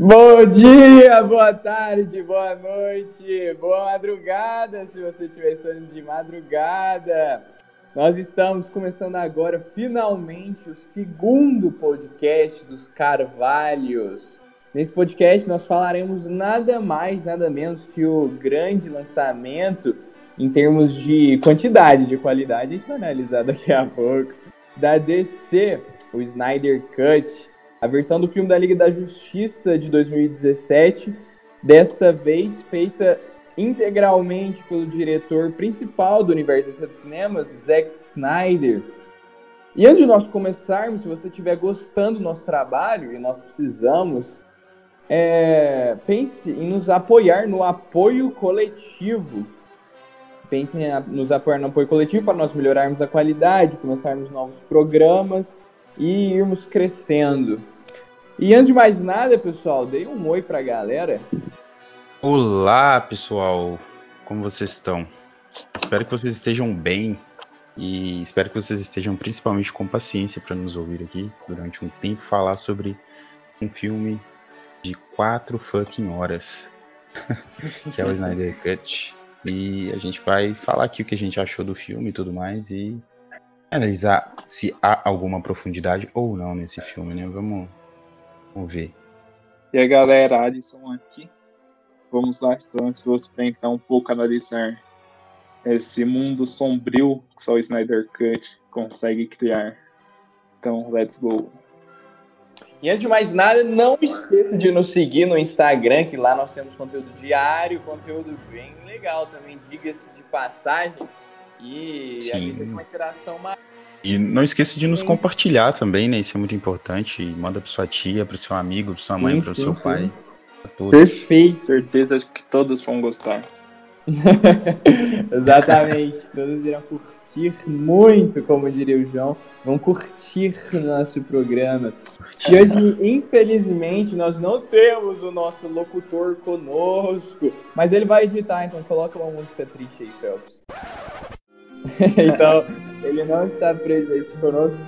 Bom dia, boa tarde, boa noite, boa madrugada, se você estiver estando de madrugada. Nós estamos começando agora, finalmente, o segundo podcast dos Carvalhos. Nesse podcast, nós falaremos nada mais, nada menos que o grande lançamento em termos de quantidade, de qualidade, a gente vai analisar daqui a pouco, da DC, o Snyder Cut a versão do filme da Liga da Justiça de 2017, desta vez feita integralmente pelo diretor principal do universo dos cinemas, Zack Snyder. E antes de nós começarmos, se você estiver gostando do nosso trabalho, e nós precisamos, é, pense em nos apoiar no apoio coletivo. Pense em nos apoiar no apoio coletivo para nós melhorarmos a qualidade, começarmos novos programas e irmos crescendo. E antes de mais nada, pessoal, dei um oi para a galera. Olá, pessoal. Como vocês estão? Espero que vocês estejam bem e espero que vocês estejam principalmente com paciência para nos ouvir aqui durante um tempo falar sobre um filme de quatro fucking horas, que é o Snyder Cut. E a gente vai falar aqui o que a gente achou do filme e tudo mais e analisar se há alguma profundidade ou não nesse filme, né? Vamos, vamos ver. E aí galera, Alisson aqui. Vamos lá, estou ansioso para entrar um pouco analisar esse mundo sombrio que só o Snyder Cut consegue criar. Então, let's go. E antes de mais nada, não esqueça de nos seguir no Instagram, que lá nós temos conteúdo diário, conteúdo bem legal também, diga-se de passagem. E Sim. a gente tem uma interação maior. E não esqueça de nos compartilhar também, né? Isso é muito importante. Manda para sua tia, para seu amigo, para sua mãe, para seu sim. pai. Perfeito. Certeza que todos vão gostar. Exatamente. todos irão curtir muito, como diria o João. Vão curtir o nosso programa. E hoje, infelizmente, nós não temos o nosso locutor conosco. Mas ele vai editar, então coloca uma música triste aí, Phelps. então, ele não está presente conosco.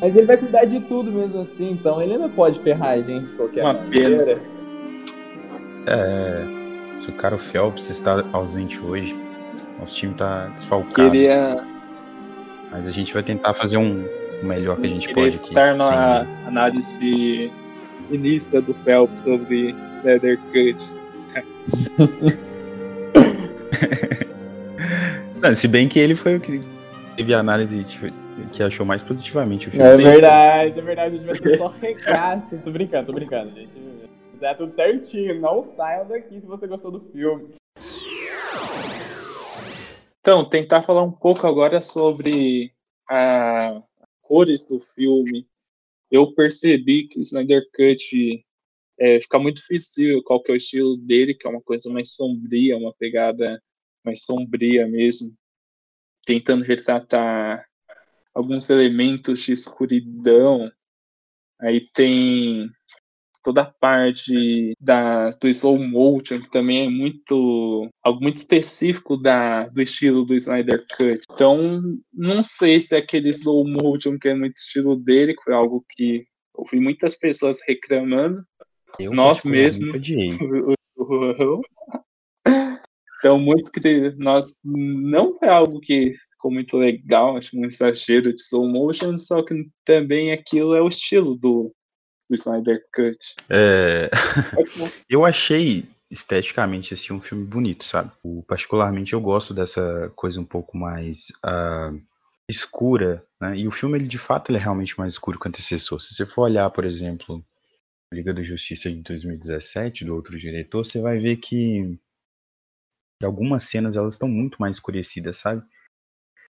Mas ele vai cuidar de tudo mesmo assim, então ele ainda pode ferrar a gente de qualquer Uma maneira. Pena. É, se o cara Phelps está ausente hoje, nosso time está desfalcado. Queria. Mas a gente vai tentar fazer um o melhor que a gente Queria pode estar aqui. na análise início do Phelps sobre Snyder Cut. Não, se bem que ele foi o que teve a análise que achou mais positivamente o filme. É verdade, é verdade. A gente vai ser só recasse. tô brincando, tô brincando, gente. É tudo certinho. Não saiam daqui se você gostou do filme. Então, tentar falar um pouco agora sobre as cores do filme. Eu percebi que o Snyder Cut é, fica muito difícil qual que é o estilo dele, que é uma coisa mais sombria, uma pegada mais sombria mesmo tentando retratar alguns elementos de escuridão. Aí tem toda a parte da, do slow motion, que também é muito algo muito específico da, do estilo do Snyder Cut. Então, não sei se é aquele slow motion que é muito estilo dele, que foi algo que ouvi muitas pessoas reclamando. Eu Nós mesmos. Então, muito que nós não é algo que ficou muito legal, acho um exagero de slow motion, só que também aquilo é o estilo do, do Snyder Cut. É... eu achei esteticamente assim um filme bonito, sabe? O, particularmente eu gosto dessa coisa um pouco mais uh, escura, né? E o filme ele de fato ele é realmente mais escuro que o antecessor. Se você for olhar, por exemplo, Liga da Justiça de 2017 do outro diretor, você vai ver que e algumas cenas elas estão muito mais escurecidas, sabe?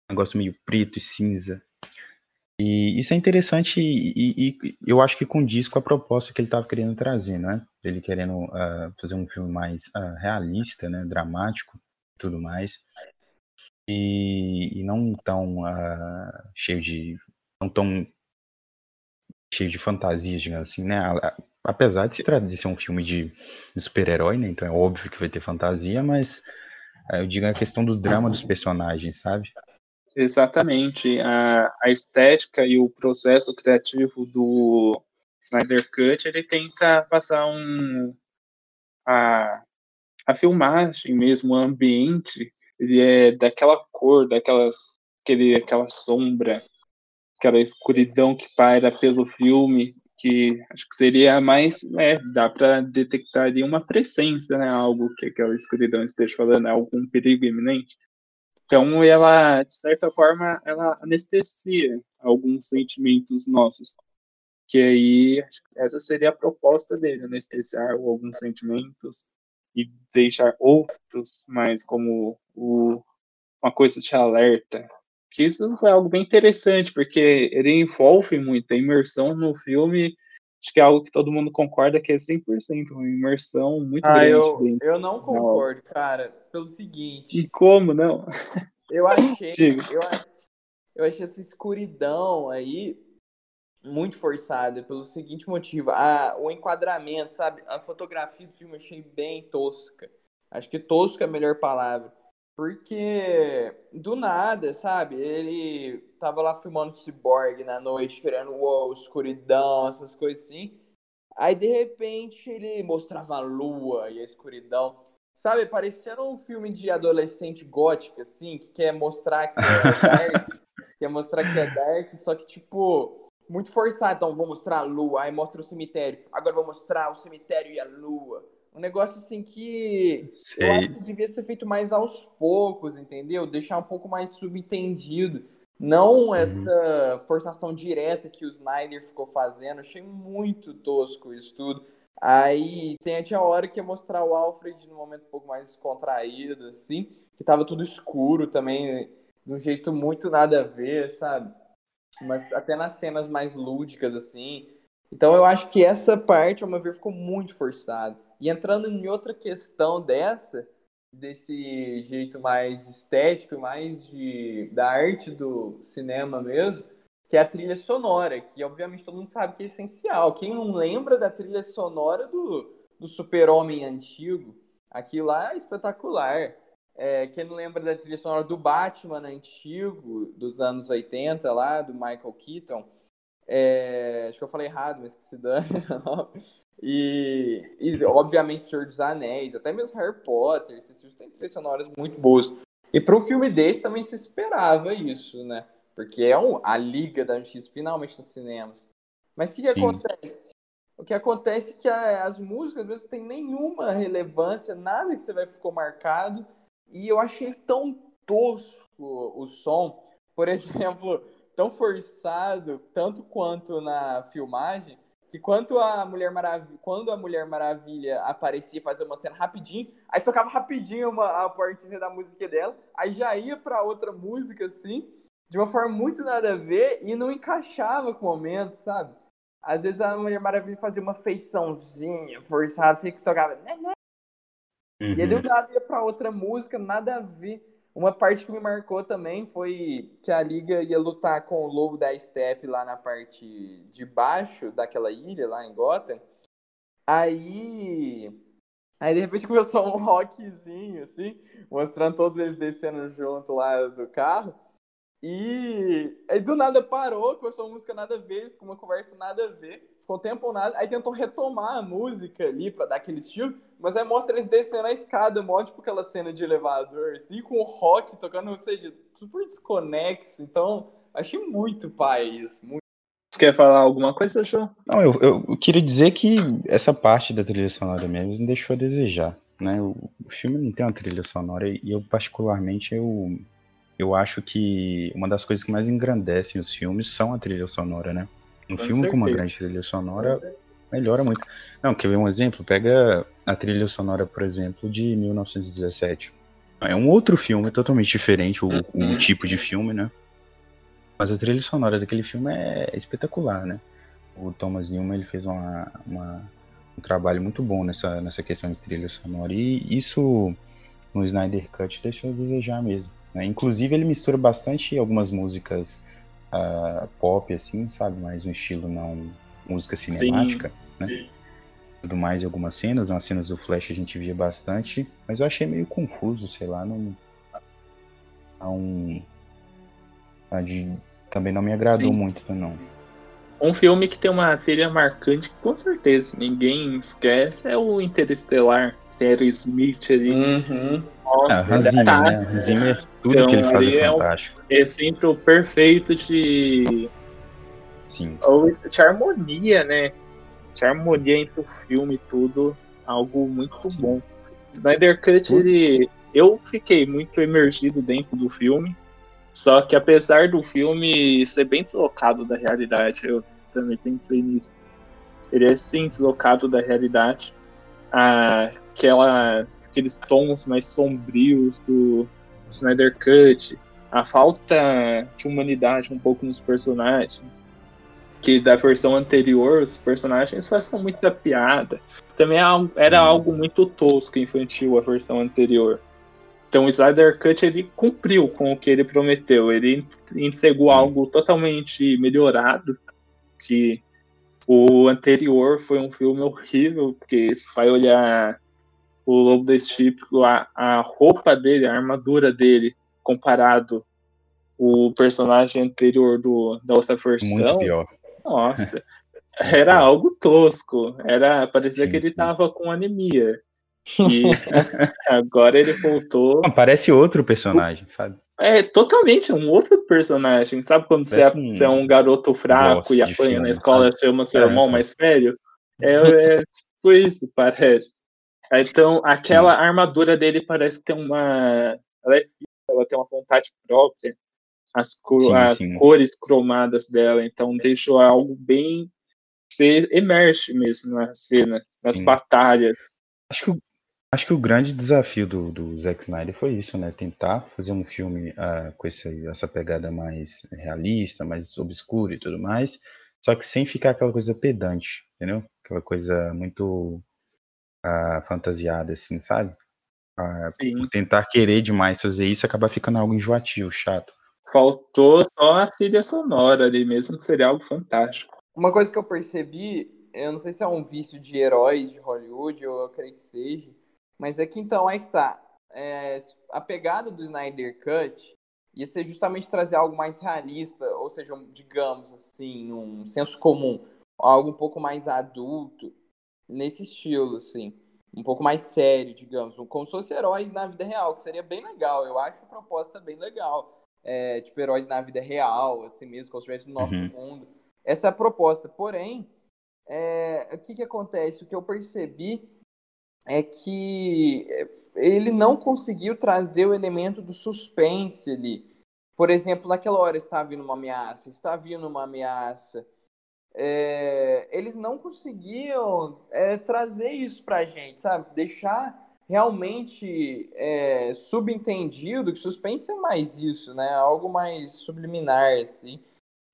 Um negócio meio preto e cinza. E isso é interessante e, e, eu acho que condiz com a proposta que ele estava querendo trazer, né? Ele querendo uh, fazer um filme mais uh, realista, né? Dramático tudo mais. E, e não tão uh, cheio de. não tão cheio de fantasias, digamos assim, né? Apesar de se tratar de ser um filme de, de super-herói, né? Então é óbvio que vai ter fantasia, mas é, eu digo a questão do drama dos personagens, sabe? Exatamente. A, a estética e o processo criativo do, Snyder Cut ele tenta passar um a, a filmagem mesmo, o ambiente, ele é daquela cor, daquelas aquele, aquela sombra, aquela escuridão que paira pelo filme, que acho que seria mais, é, dá para detectar ali uma presença, né, algo que aquela escuridão esteja falando, algum perigo iminente. Então ela, de certa forma, ela anestesia alguns sentimentos nossos. Que aí essa seria a proposta dele, anestesiar alguns sentimentos e deixar outros mais como o, uma coisa de alerta. Que isso é algo bem interessante, porque ele envolve muito a imersão no filme acho que é algo que todo mundo concorda que é 100%, uma imersão muito ah, grande. Eu, eu não concordo, cara, pelo seguinte. E como não? Eu achei, eu achei, eu achei essa escuridão aí muito forçada pelo seguinte motivo, a, o enquadramento, sabe? A fotografia do filme eu achei bem tosca. Acho que tosca é a melhor palavra. Porque do nada, sabe? Ele tava lá filmando Cyborg na noite, querendo uou, escuridão, essas coisas assim. Aí de repente ele mostrava a lua e a escuridão. Sabe, parecendo um filme de adolescente gótico, assim, que quer mostrar que é dark, quer mostrar que é dark, só que, tipo, muito forçado. Então, vou mostrar a lua, aí mostra o cemitério. Agora vou mostrar o cemitério e a lua. Um negócio assim que Sei. eu acho que devia ser feito mais aos poucos, entendeu? Deixar um pouco mais subentendido. Não uhum. essa forçação direta que o Snyder ficou fazendo. Achei muito tosco isso tudo. Aí tem até a hora que ia mostrar o Alfred num momento um pouco mais contraído, assim, que tava tudo escuro também, de um jeito muito nada a ver, sabe? Mas até nas cenas mais lúdicas, assim. Então eu acho que essa parte, ao meu ver, ficou muito forçada. E entrando em outra questão dessa, desse jeito mais estético, mais de, da arte do cinema mesmo, que é a trilha sonora, que obviamente todo mundo sabe que é essencial. Quem não lembra da trilha sonora do, do Super-Homem antigo, aquilo lá é espetacular. É, quem não lembra da trilha sonora do Batman antigo, dos anos 80 lá, do Michael Keaton, é, acho que eu falei errado, mas que se dane. E, e, obviamente, Senhor dos Anéis, até mesmo Harry Potter, esses filmes têm trilhas sonoras muito boas. E para um filme desse também se esperava isso, né? Porque é um, a Liga da Justiça finalmente nos cinemas. Mas o que, que acontece? O que acontece é que a, as músicas às vezes têm nenhuma relevância, nada que você vai ficou marcado. E eu achei tão tosco o som. Por exemplo, tão forçado, tanto quanto na filmagem, que quanto a Mulher Maravilha, quando a Mulher Maravilha aparecia fazer uma cena rapidinho, aí tocava rapidinho uma, a partezinha da música dela, aí já ia para outra música assim, de uma forma muito nada a ver e não encaixava com o momento, sabe? Às vezes a Mulher Maravilha fazia uma feiçãozinha forçada, assim que tocava, né, né? Uhum. E aí do nada ia para outra música, nada a ver. Uma parte que me marcou também foi que a Liga ia lutar com o Lobo da Steppe lá na parte de baixo daquela ilha, lá em Gotham. Aí. Aí de repente começou um rockzinho, assim, mostrando todos eles descendo junto lá do carro. E aí do nada parou, começou uma música nada a ver, com uma conversa nada a ver, ficou um tempo nada, aí tentou retomar a música ali pra dar aquele estilo, mas aí mostra eles descendo a escada, mó tipo aquela cena de elevador, assim, com o rock tocando, ou seja, super desconexo, então achei muito pai isso, muito. Você quer falar alguma coisa, João? Não, eu, eu queria dizer que essa parte da trilha sonora mesmo deixou a desejar, né, o, o filme não tem uma trilha sonora e eu particularmente, eu eu acho que uma das coisas que mais engrandecem os filmes são a trilha sonora, né? Um com filme certeza. com uma grande trilha sonora melhora muito. Não, quer ver um exemplo? Pega a trilha sonora, por exemplo, de 1917. É um outro filme, totalmente diferente, o, o tipo de filme, né? Mas a trilha sonora daquele filme é espetacular, né? O Thomas Newman ele fez uma, uma, um trabalho muito bom nessa, nessa questão de trilha sonora. E isso no Snyder Cut deixou a desejar mesmo. Né? Inclusive ele mistura bastante algumas músicas uh, pop, assim, sabe? Mais um estilo não música cinemática, sim, né? Sim. Tudo mais em algumas cenas, nas cenas do Flash a gente via bastante, mas eu achei meio confuso, sei lá, não. não de, também não me agradou sim. muito, não. Um filme que tem uma trilha marcante com certeza ninguém esquece é o Interestelar. Tem Smith ali. Uhum. Nossa, ah, Zimmer, tá... né? Zimmer, tudo então, que ele faz é fantástico. É, um, é sempre o perfeito de... Sim. Ou de harmonia, né? De harmonia entre o filme e tudo. Algo muito bom. Snyder Cut, ele... Eu fiquei muito emergido dentro do filme. Só que apesar do filme ser bem deslocado da realidade, eu também pensei nisso. Ele é sim deslocado da realidade. Aquelas, aqueles tons mais sombrios do Snyder Cut, a falta de humanidade um pouco nos personagens, que da versão anterior os personagens faziam muita piada. Também é era algo muito tosco infantil a versão anterior. Então o Snyder Cut ele cumpriu com o que ele prometeu. Ele entregou algo totalmente melhorado, que o anterior foi um filme horrível, porque se vai olhar o Lobo da Steep, a, a roupa dele, a armadura dele, comparado o personagem anterior do, da outra versão. Muito pior. Nossa, era algo tosco. Era, parecia sim, que ele sim. tava com anemia. E agora ele voltou. parece outro personagem, sabe? É totalmente um outro personagem. Sabe quando você é, um... você é, um... garoto fraco e apanha na escola, e chama seu é. irmão mais velho? É, é tipo isso, parece. Então, aquela armadura dele parece que tem uma. Ela, é, ela tem uma vontade própria. As, cor... sim, as sim. cores cromadas dela. Então, deixou algo bem. Emerge mesmo na cena, nas sim. batalhas. Acho que Acho que o grande desafio do, do Zack Snyder foi isso, né? Tentar fazer um filme uh, com esse, essa pegada mais realista, mais obscura e tudo mais, só que sem ficar aquela coisa pedante, entendeu? Aquela coisa muito uh, fantasiada, assim, sabe? Uh, tentar querer demais fazer isso acaba ficando algo enjoativo, chato. Faltou só a trilha sonora ali mesmo, que seria algo fantástico. Uma coisa que eu percebi, eu não sei se é um vício de heróis de Hollywood, ou eu creio que seja, mas é que então é que tá. É, a pegada do Snyder Cut ia ser justamente trazer algo mais realista, ou seja, digamos assim, um senso comum, algo um pouco mais adulto, nesse estilo, assim. Um pouco mais sério, digamos, como se fossem heróis na vida real, que seria bem legal. Eu acho a proposta bem legal. É, tipo, heróis na vida real, assim mesmo, como se estivesse no nosso uhum. mundo. Essa é a proposta. Porém, é, o que, que acontece? O que eu percebi é que é, ele não conseguiu trazer o elemento do suspense ali. Por exemplo, naquela hora está vindo uma ameaça, está vindo uma ameaça. É, eles não conseguiam é, trazer isso para a gente, sabe? Deixar realmente é, subentendido que suspense é mais isso, né? Algo mais subliminar, assim.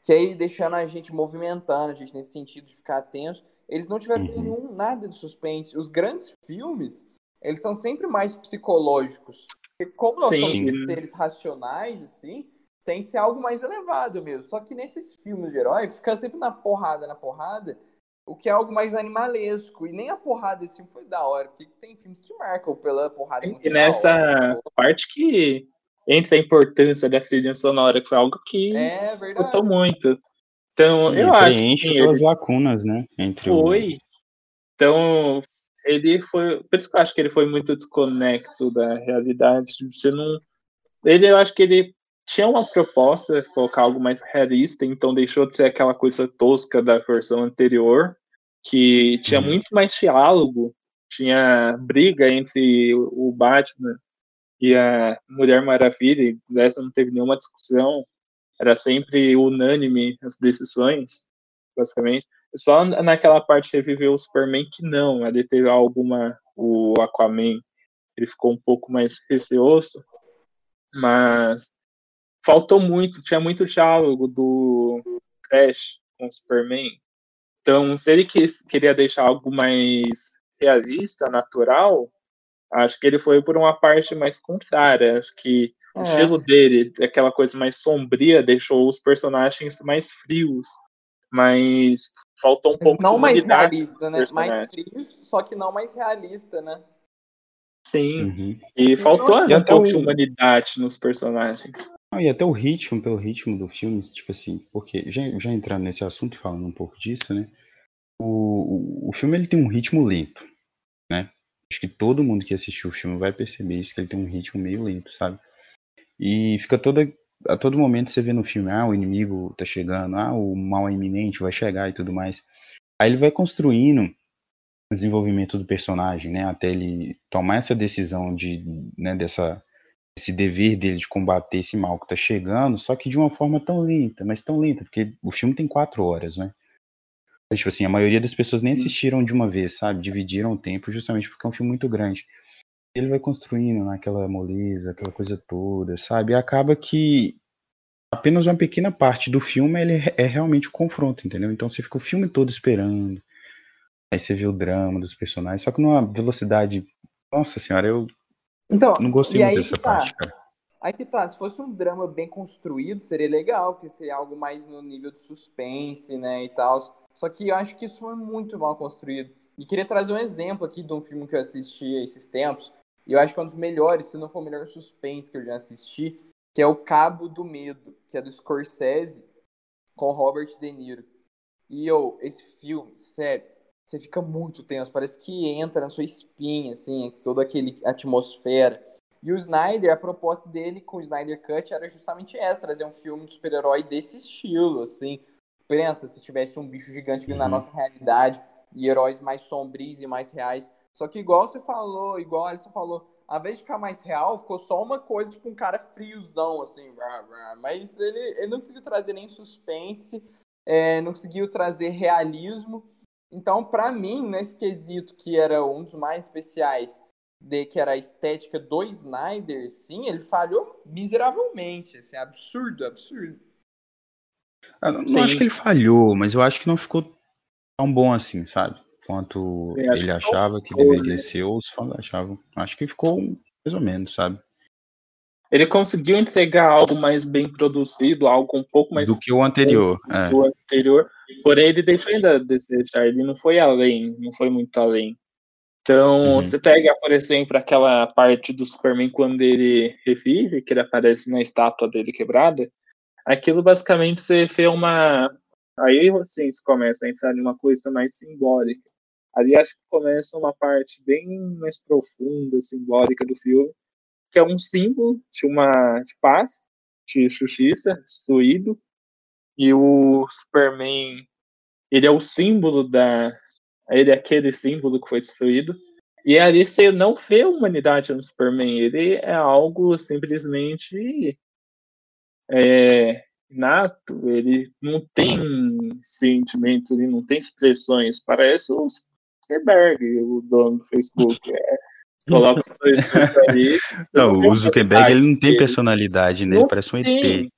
Que aí deixando a gente movimentando, a gente nesse sentido de ficar tenso eles não tiveram uhum. nenhum, nada de suspense. Os grandes filmes, eles são sempre mais psicológicos. Porque como nós Sim. somos seres racionais, assim, tem que ser algo mais elevado mesmo. Só que nesses filmes de herói, fica sempre na porrada, na porrada, o que é algo mais animalesco. E nem a porrada desse filme foi da hora, porque tem filmes que marcam pela porrada. E nessa hora, parte que entra a importância da trilha sonora, que foi algo que é, verdade. muito. Então, eu acho que. as lacunas, né? Entre foi. O... Então, ele foi. Por isso que eu acho que ele foi muito desconecto da realidade. Você não. Ele, eu acho que ele tinha uma proposta, colocar algo mais realista, então deixou de ser aquela coisa tosca da versão anterior, que tinha hum. muito mais diálogo, tinha briga entre o Batman e a Mulher Maravilha, e dessa não teve nenhuma discussão era sempre unânime as decisões, basicamente. Só naquela parte reviveu o Superman que não, ele teve alguma. O Aquaman ele ficou um pouco mais receoso, mas faltou muito, tinha muito diálogo do Crash com o Superman. Então, se ele quis, queria deixar algo mais realista, natural, acho que ele foi por uma parte mais contrária. Acho que o é. estilo dele, aquela coisa mais sombria, deixou os personagens mais frios, mas faltou um pouco não de mais realista, né? Mais frios, só que não mais realista, né? Sim. Uhum. E faltou e um pouco de humanidade nos personagens. E até o ritmo, pelo ritmo do filme, tipo assim, porque já, já entrando nesse assunto e falando um pouco disso, né? O, o, o filme ele tem um ritmo lento, né? Acho que todo mundo que assistiu o filme vai perceber isso, que ele tem um ritmo meio lento, sabe? E fica toda. A todo momento você vê no filme, ah, o inimigo tá chegando, ah, o mal é iminente vai chegar e tudo mais. Aí ele vai construindo o desenvolvimento do personagem, né? Até ele tomar essa decisão de, né, dessa, esse dever dele de combater esse mal que tá chegando, só que de uma forma tão lenta, mas tão lenta, porque o filme tem quatro horas, né? Tipo assim, a maioria das pessoas nem assistiram de uma vez, sabe? Dividiram o tempo justamente porque é um filme muito grande. Ele vai construindo naquela moleza, aquela coisa toda, sabe? E acaba que apenas uma pequena parte do filme ele é realmente o confronto, entendeu? Então você fica o filme todo esperando. Aí você vê o drama dos personagens, só que numa velocidade. Nossa senhora, eu então, não gostei muito dessa tá. parte, cara. Aí que tá, se fosse um drama bem construído, seria legal, porque seria algo mais no nível de suspense, né, e tal. Só que eu acho que isso foi muito mal construído. E queria trazer um exemplo aqui de um filme que eu assisti esses tempos, e eu acho que é um dos melhores, se não for o melhor suspense que eu já assisti, que é o Cabo do Medo, que é do Scorsese com Robert De Niro. E eu, esse filme, sério, você fica muito tenso, parece que entra na sua espinha, assim, toda aquela atmosfera. E o Snyder, a proposta dele com o Snyder Cut era justamente essa, trazer um filme de super-herói desse estilo, assim. Pensa se tivesse um bicho gigante vindo uhum. na nossa realidade e heróis mais sombrios e mais reais. Só que igual você falou, igual a Alisson falou, ao invés de ficar mais real, ficou só uma coisa, tipo um cara friozão, assim. Mas ele, ele não conseguiu trazer nem suspense, é, não conseguiu trazer realismo. Então, para mim, nesse quesito que era um dos mais especiais, de que era a estética do Snyder, sim, ele falhou miseravelmente, assim, absurdo, absurdo. Eu não, não acho que ele falhou, mas eu acho que não ficou tão bom assim, sabe? Quanto ele achava que, que deveria né? ser, ou os fãs achavam. Acho que ficou mais ou menos, sabe? Ele conseguiu entregar algo mais bem produzido, algo um pouco mais. Do que o anterior. É. Do anterior. Porém, ele deixou ainda desejar, ele não foi além, não foi muito além. Então, uhum. você pega, por exemplo, aquela parte do Superman quando ele revive, que ele aparece na estátua dele quebrada. Aquilo basicamente você vê uma. Aí assim, você começa a entrar em uma coisa mais simbólica. Ali acho que começa uma parte bem mais profunda, simbólica do filme, que é um símbolo de uma de paz, de justiça, destruído. E o Superman, ele é o símbolo da, ele é aquele símbolo que foi destruído. E ali você não vê a humanidade no Superman, ele é algo simplesmente é, nato, ele não tem sentimentos, ele não tem expressões. Parece o Zuckerberg, o dono do Facebook. É, coloca os dois ali. Não, o Zuckerberg ele não tem personalidade, né? Ele parece um ET.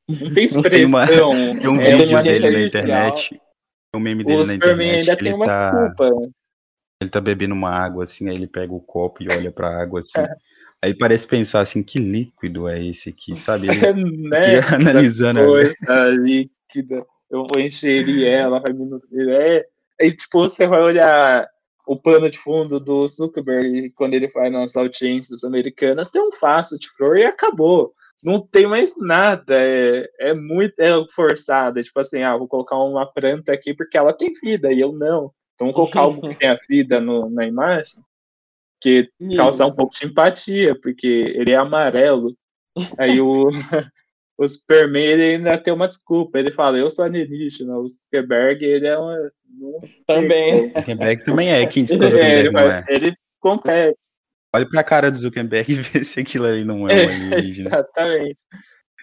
Não tem expressão. Tem, uma, tem um é vídeo dele na internet o meme dele o na internet. ainda tem ele uma tá, desculpa. Ele tá bebendo uma água, assim, aí ele pega o copo e olha pra água, assim. Aí parece pensar assim, que líquido é esse aqui, sabe? Ele né? analisando. Coisa líquida. Eu vou encher ela, vai me nutrir. É. Aí, tipo, você vai olhar o pano de fundo do Zuckerberg quando ele faz nas audiências americanas, tem um faço de flor e acabou não tem mais nada, é, é muito é forçado, é tipo assim, ah, vou colocar uma planta aqui porque ela tem vida, e eu não. Então vou colocar algo que tenha vida no, na imagem, que causa um pouco de empatia, porque ele é amarelo. Aí o, o Superman ele ainda tem uma desculpa, ele fala, eu sou alienígena, o Zuckerberg ele é uma... Também. O Zuckerberg também é, quem diz que o Zuckerberg é, ele, não é. Ele compete. Olha pra cara do Zuckerberg e vê se aquilo ali não é um alienígena. Exatamente.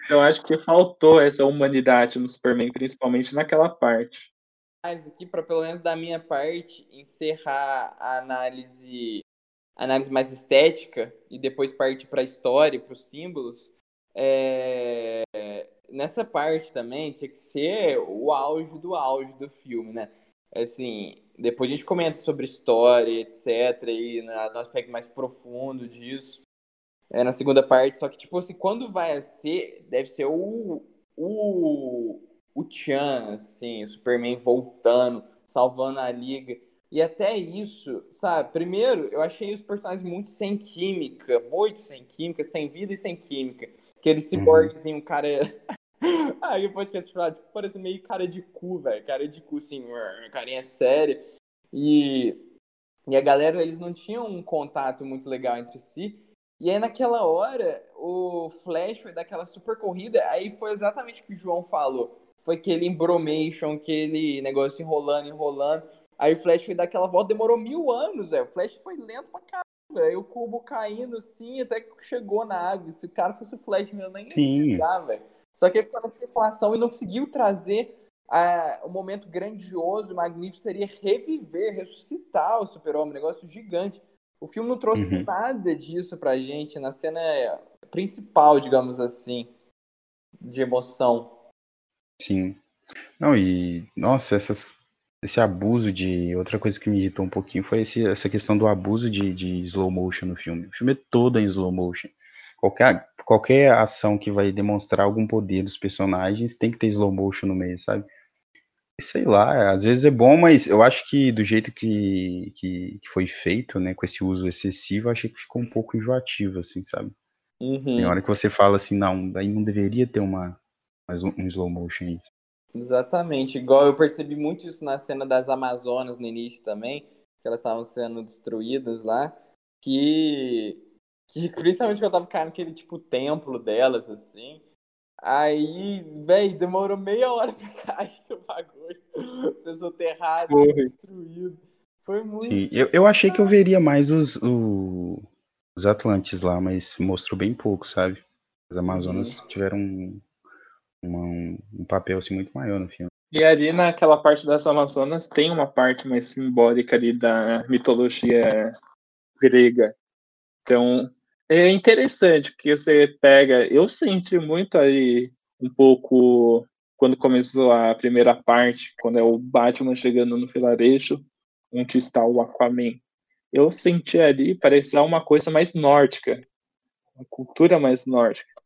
Então acho que faltou essa humanidade no Superman, principalmente naquela parte. Mas aqui, para pelo menos da minha parte, encerrar a análise, a análise mais estética e depois partir para a história, para os símbolos, é... nessa parte também tinha que ser o auge do auge do filme, né? Assim, depois a gente comenta sobre história, etc. E na, no aspecto mais profundo disso. É, na segunda parte, só que, tipo assim, quando vai ser, deve ser o. O. O Chan, assim, o Superman voltando, salvando a liga. E até isso, sabe? Primeiro, eu achei os personagens muito sem química, muito sem química, sem vida e sem química. Aquele cyborgzinho, uhum. cara. Aí o podcast falar, tipo, parece meio cara de cu, velho. Cara de cu, assim, carinha séria. E, e a galera, eles não tinham um contato muito legal entre si. E aí, naquela hora, o Flash foi daquela super corrida. Aí foi exatamente o que o João falou. Foi aquele embromation, aquele negócio enrolando, enrolando. Aí o Flash foi daquela volta, demorou mil anos, velho. O Flash foi lento pra caramba, velho. O cubo caindo assim, até que chegou na água. Se o cara fosse o Flash, meu, nem ia chegar, velho. Só que ele ficou nessa situação e não conseguiu trazer uh, um momento grandioso, magnífico, seria reviver, ressuscitar o super-homem, um negócio gigante. O filme não trouxe uhum. nada disso pra gente na cena principal, digamos assim, de emoção. Sim. Não, e, nossa, essas, esse abuso de. Outra coisa que me irritou um pouquinho foi esse, essa questão do abuso de, de slow motion no filme. O filme é todo em slow motion. Qualquer, qualquer ação que vai demonstrar algum poder dos personagens tem que ter slow motion no meio, sabe? Sei lá, às vezes é bom, mas eu acho que do jeito que, que, que foi feito, né, com esse uso excessivo, eu achei que ficou um pouco enjoativo, assim, sabe? Uhum. Tem hora que você fala assim, não, aí não deveria ter uma, mais um, um slow motion isso. Exatamente, igual eu percebi muito isso na cena das Amazonas no início também, que elas estavam sendo destruídas lá, que, que principalmente que eu tava caindo naquele tipo templo delas, assim, aí, véi, demorou meia hora pra cair o bagulho, ser soterrado, destruído, foi muito... Sim, eu, eu achei que eu veria mais os, o, os Atlantes lá, mas mostrou bem pouco, sabe? As Amazonas uhum. tiveram uma, um, papel assim, muito maior no filme. E ali naquela parte das Amazonas tem uma parte mais simbólica ali da mitologia grega. Então é interessante que você pega. Eu senti muito aí um pouco quando começou a primeira parte, quando é o Batman chegando no vilarejo, onde está o Aquaman. Eu senti ali parecia uma coisa mais nórdica, uma cultura mais nórdica.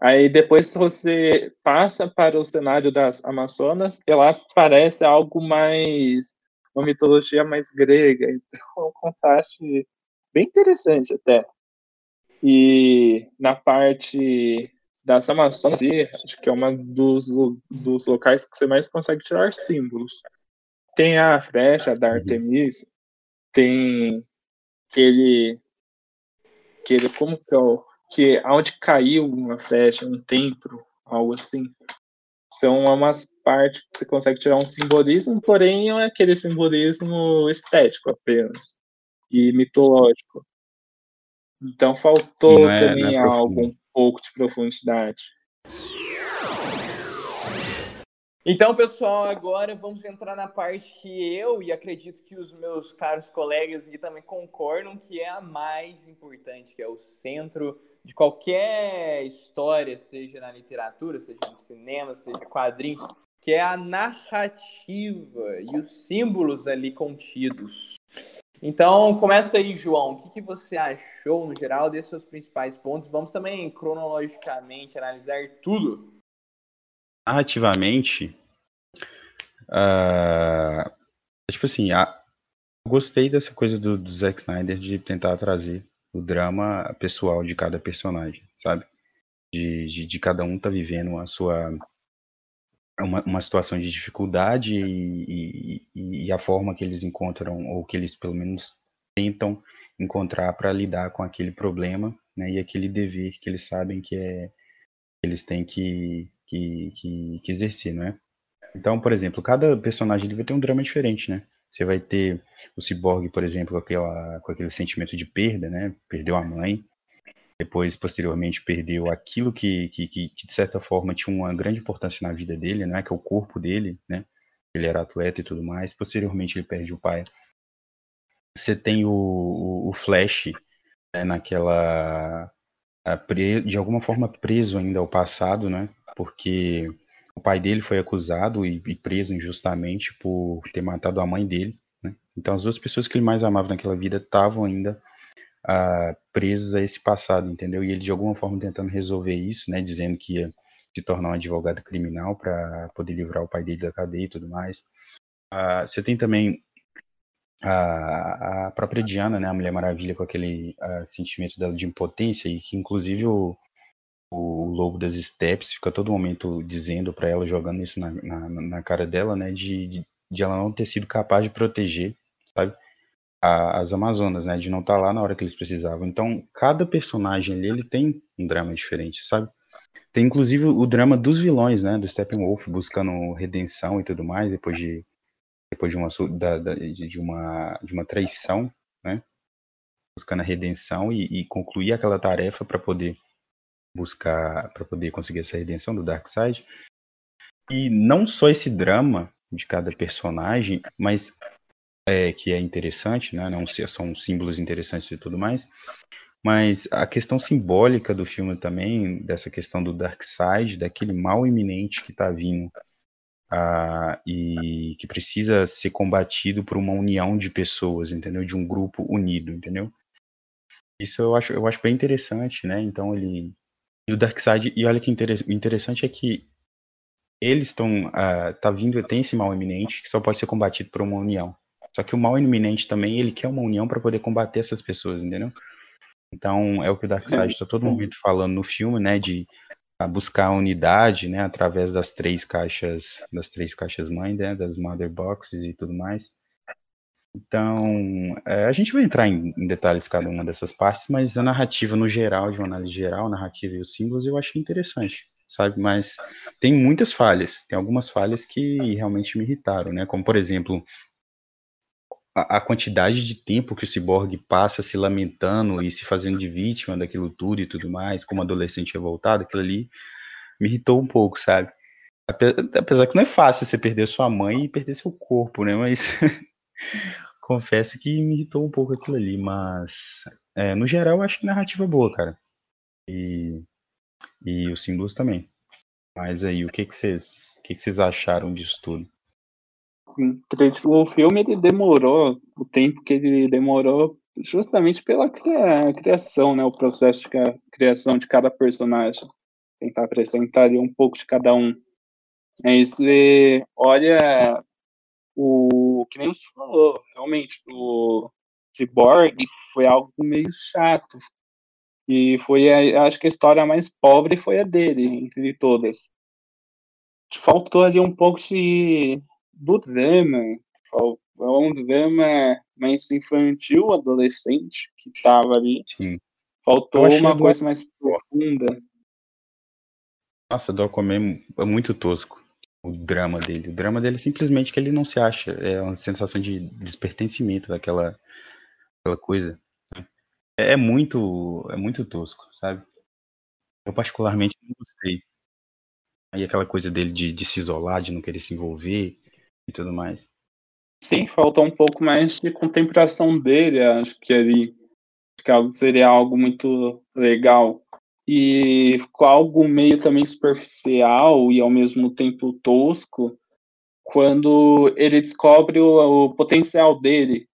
Aí depois você passa para o cenário das Amazonas, e lá parece algo mais uma mitologia mais grega, então é um contraste bem interessante até. E na parte das Amazonas, acho que é uma dos, dos locais que você mais consegue tirar símbolos. Tem a flecha da Artemis, tem aquele, aquele como que é o que aonde caiu uma flecha, um templo, algo assim. Então é uma parte que você consegue tirar um simbolismo, porém é aquele simbolismo estético apenas e mitológico. Então faltou é, também é algo um pouco de profundidade. Então, pessoal, agora vamos entrar na parte que eu e acredito que os meus caros colegas aqui também concordam que é a mais importante, que é o centro de qualquer história, seja na literatura, seja no cinema, seja quadrinhos, que é a narrativa e os símbolos ali contidos. Então, começa aí, João. O que, que você achou, no geral, desses seus principais pontos? Vamos também, cronologicamente, analisar tudo. Narrativamente, uh, tipo assim, a, eu gostei dessa coisa do, do Zack Snyder de tentar trazer o drama pessoal de cada personagem, sabe? De, de, de cada um tá vivendo a sua uma, uma situação de dificuldade e, e, e, a forma que eles encontram ou que eles pelo menos tentam encontrar para lidar com aquele problema, né? E aquele dever que eles sabem que é eles têm que, que, que, que exercer, não é? Então, por exemplo, cada personagem vai ter um drama diferente, né? Você vai ter o Cyborg, por exemplo, com, aquela, com aquele sentimento de perda, né? Perdeu a mãe, depois, posteriormente, perdeu aquilo que, que, que, de certa forma, tinha uma grande importância na vida dele, né? Que é o corpo dele, né? Ele era atleta e tudo mais. Posteriormente, ele perde o pai. Você tem o, o, o Flash né? naquela... De alguma forma preso ainda ao passado, né? Porque o pai dele foi acusado e, e preso injustamente por ter matado a mãe dele. Né? Então, as duas pessoas que ele mais amava naquela vida estavam ainda uh, presos a esse passado, entendeu? E ele, de alguma forma, tentando resolver isso, né? Dizendo que ia se tornar um advogado criminal para poder livrar o pai dele da cadeia e tudo mais. Uh, você tem também a, a, própria Diana, né, a Mulher Maravilha, com aquele uh, sentimento dela de impotência, e que inclusive o, o lobo das steps fica todo momento dizendo para ela, jogando isso na, na, na, cara dela, né, de, de ela não ter sido capaz de proteger, sabe, a, as Amazonas, né, de não estar tá lá na hora que eles precisavam. Então, cada personagem ali, ele tem um drama diferente, sabe? Tem inclusive o drama dos vilões, né, do Steppenwolf buscando redenção e tudo mais, depois de depois de uma da, da, de uma de uma traição, né, buscando a redenção e, e concluir aquela tarefa para poder buscar para poder conseguir essa redenção do Darkseid. E não só esse drama de cada personagem, mas é, que é interessante, né? Não são símbolos interessantes e tudo mais, mas a questão simbólica do filme também, dessa questão do Darkseid, daquele mal iminente que está vindo uh, e que precisa ser combatido por uma união de pessoas, entendeu? De um grupo unido, entendeu? Isso eu acho, eu acho bem interessante, né? Então ele e o Darkseid, e olha que interessante é que eles estão. Uh, tá vindo, tem esse mal iminente que só pode ser combatido por uma união. Só que o mal iminente também, ele quer uma união para poder combater essas pessoas, entendeu? Então, é o que o Darkseid está todo momento falando no filme, né? De uh, buscar a unidade, né? Através das três caixas, das três caixas mãe, né? Das Mother Boxes e tudo mais. Então, é, a gente vai entrar em, em, detalhes cada uma dessas partes, mas a narrativa no geral, de uma análise geral, a narrativa e os símbolos, eu achei interessante, sabe? Mas tem muitas falhas, tem algumas falhas que realmente me irritaram, né? Como, por exemplo, a, a quantidade de tempo que o Cyborg passa se lamentando e se fazendo de vítima daquilo tudo e tudo mais, como adolescente revoltado, aquilo ali me irritou um pouco, sabe? Apesar que não é fácil você perder sua mãe e perder seu corpo, né? Mas confesso que me irritou um pouco aquilo ali, mas é, no geral eu acho que a narrativa é boa, cara. E, e os símbolos também. Mas aí, o que vocês, o que que vocês acharam disso tudo? Sim, o filme ele demorou o tempo que ele demorou justamente pela criação, né, o processo de criação de cada personagem, tentar apresentar um pouco de cada um. É isso, olha o que nem você falou, realmente, o Cyborg foi algo meio chato. E foi, a, acho que a história mais pobre foi a dele, entre todas. Faltou ali um pouco de, do drama, um drama mais infantil, adolescente, que tava ali. Sim. Faltou uma coisa mais profunda. Nossa, do é muito tosco o drama dele. O drama dele é simplesmente que ele não se acha. É uma sensação de despertencimento daquela, daquela coisa. É, é muito, é muito tosco, sabe? Eu particularmente não gostei. Aí aquela coisa dele de, de se isolar, de não querer se envolver e tudo mais. Sim, faltou um pouco mais de contemplação dele, acho que ali que seria algo muito legal e ficou algo meio também superficial e ao mesmo tempo tosco quando ele descobre o, o potencial dele.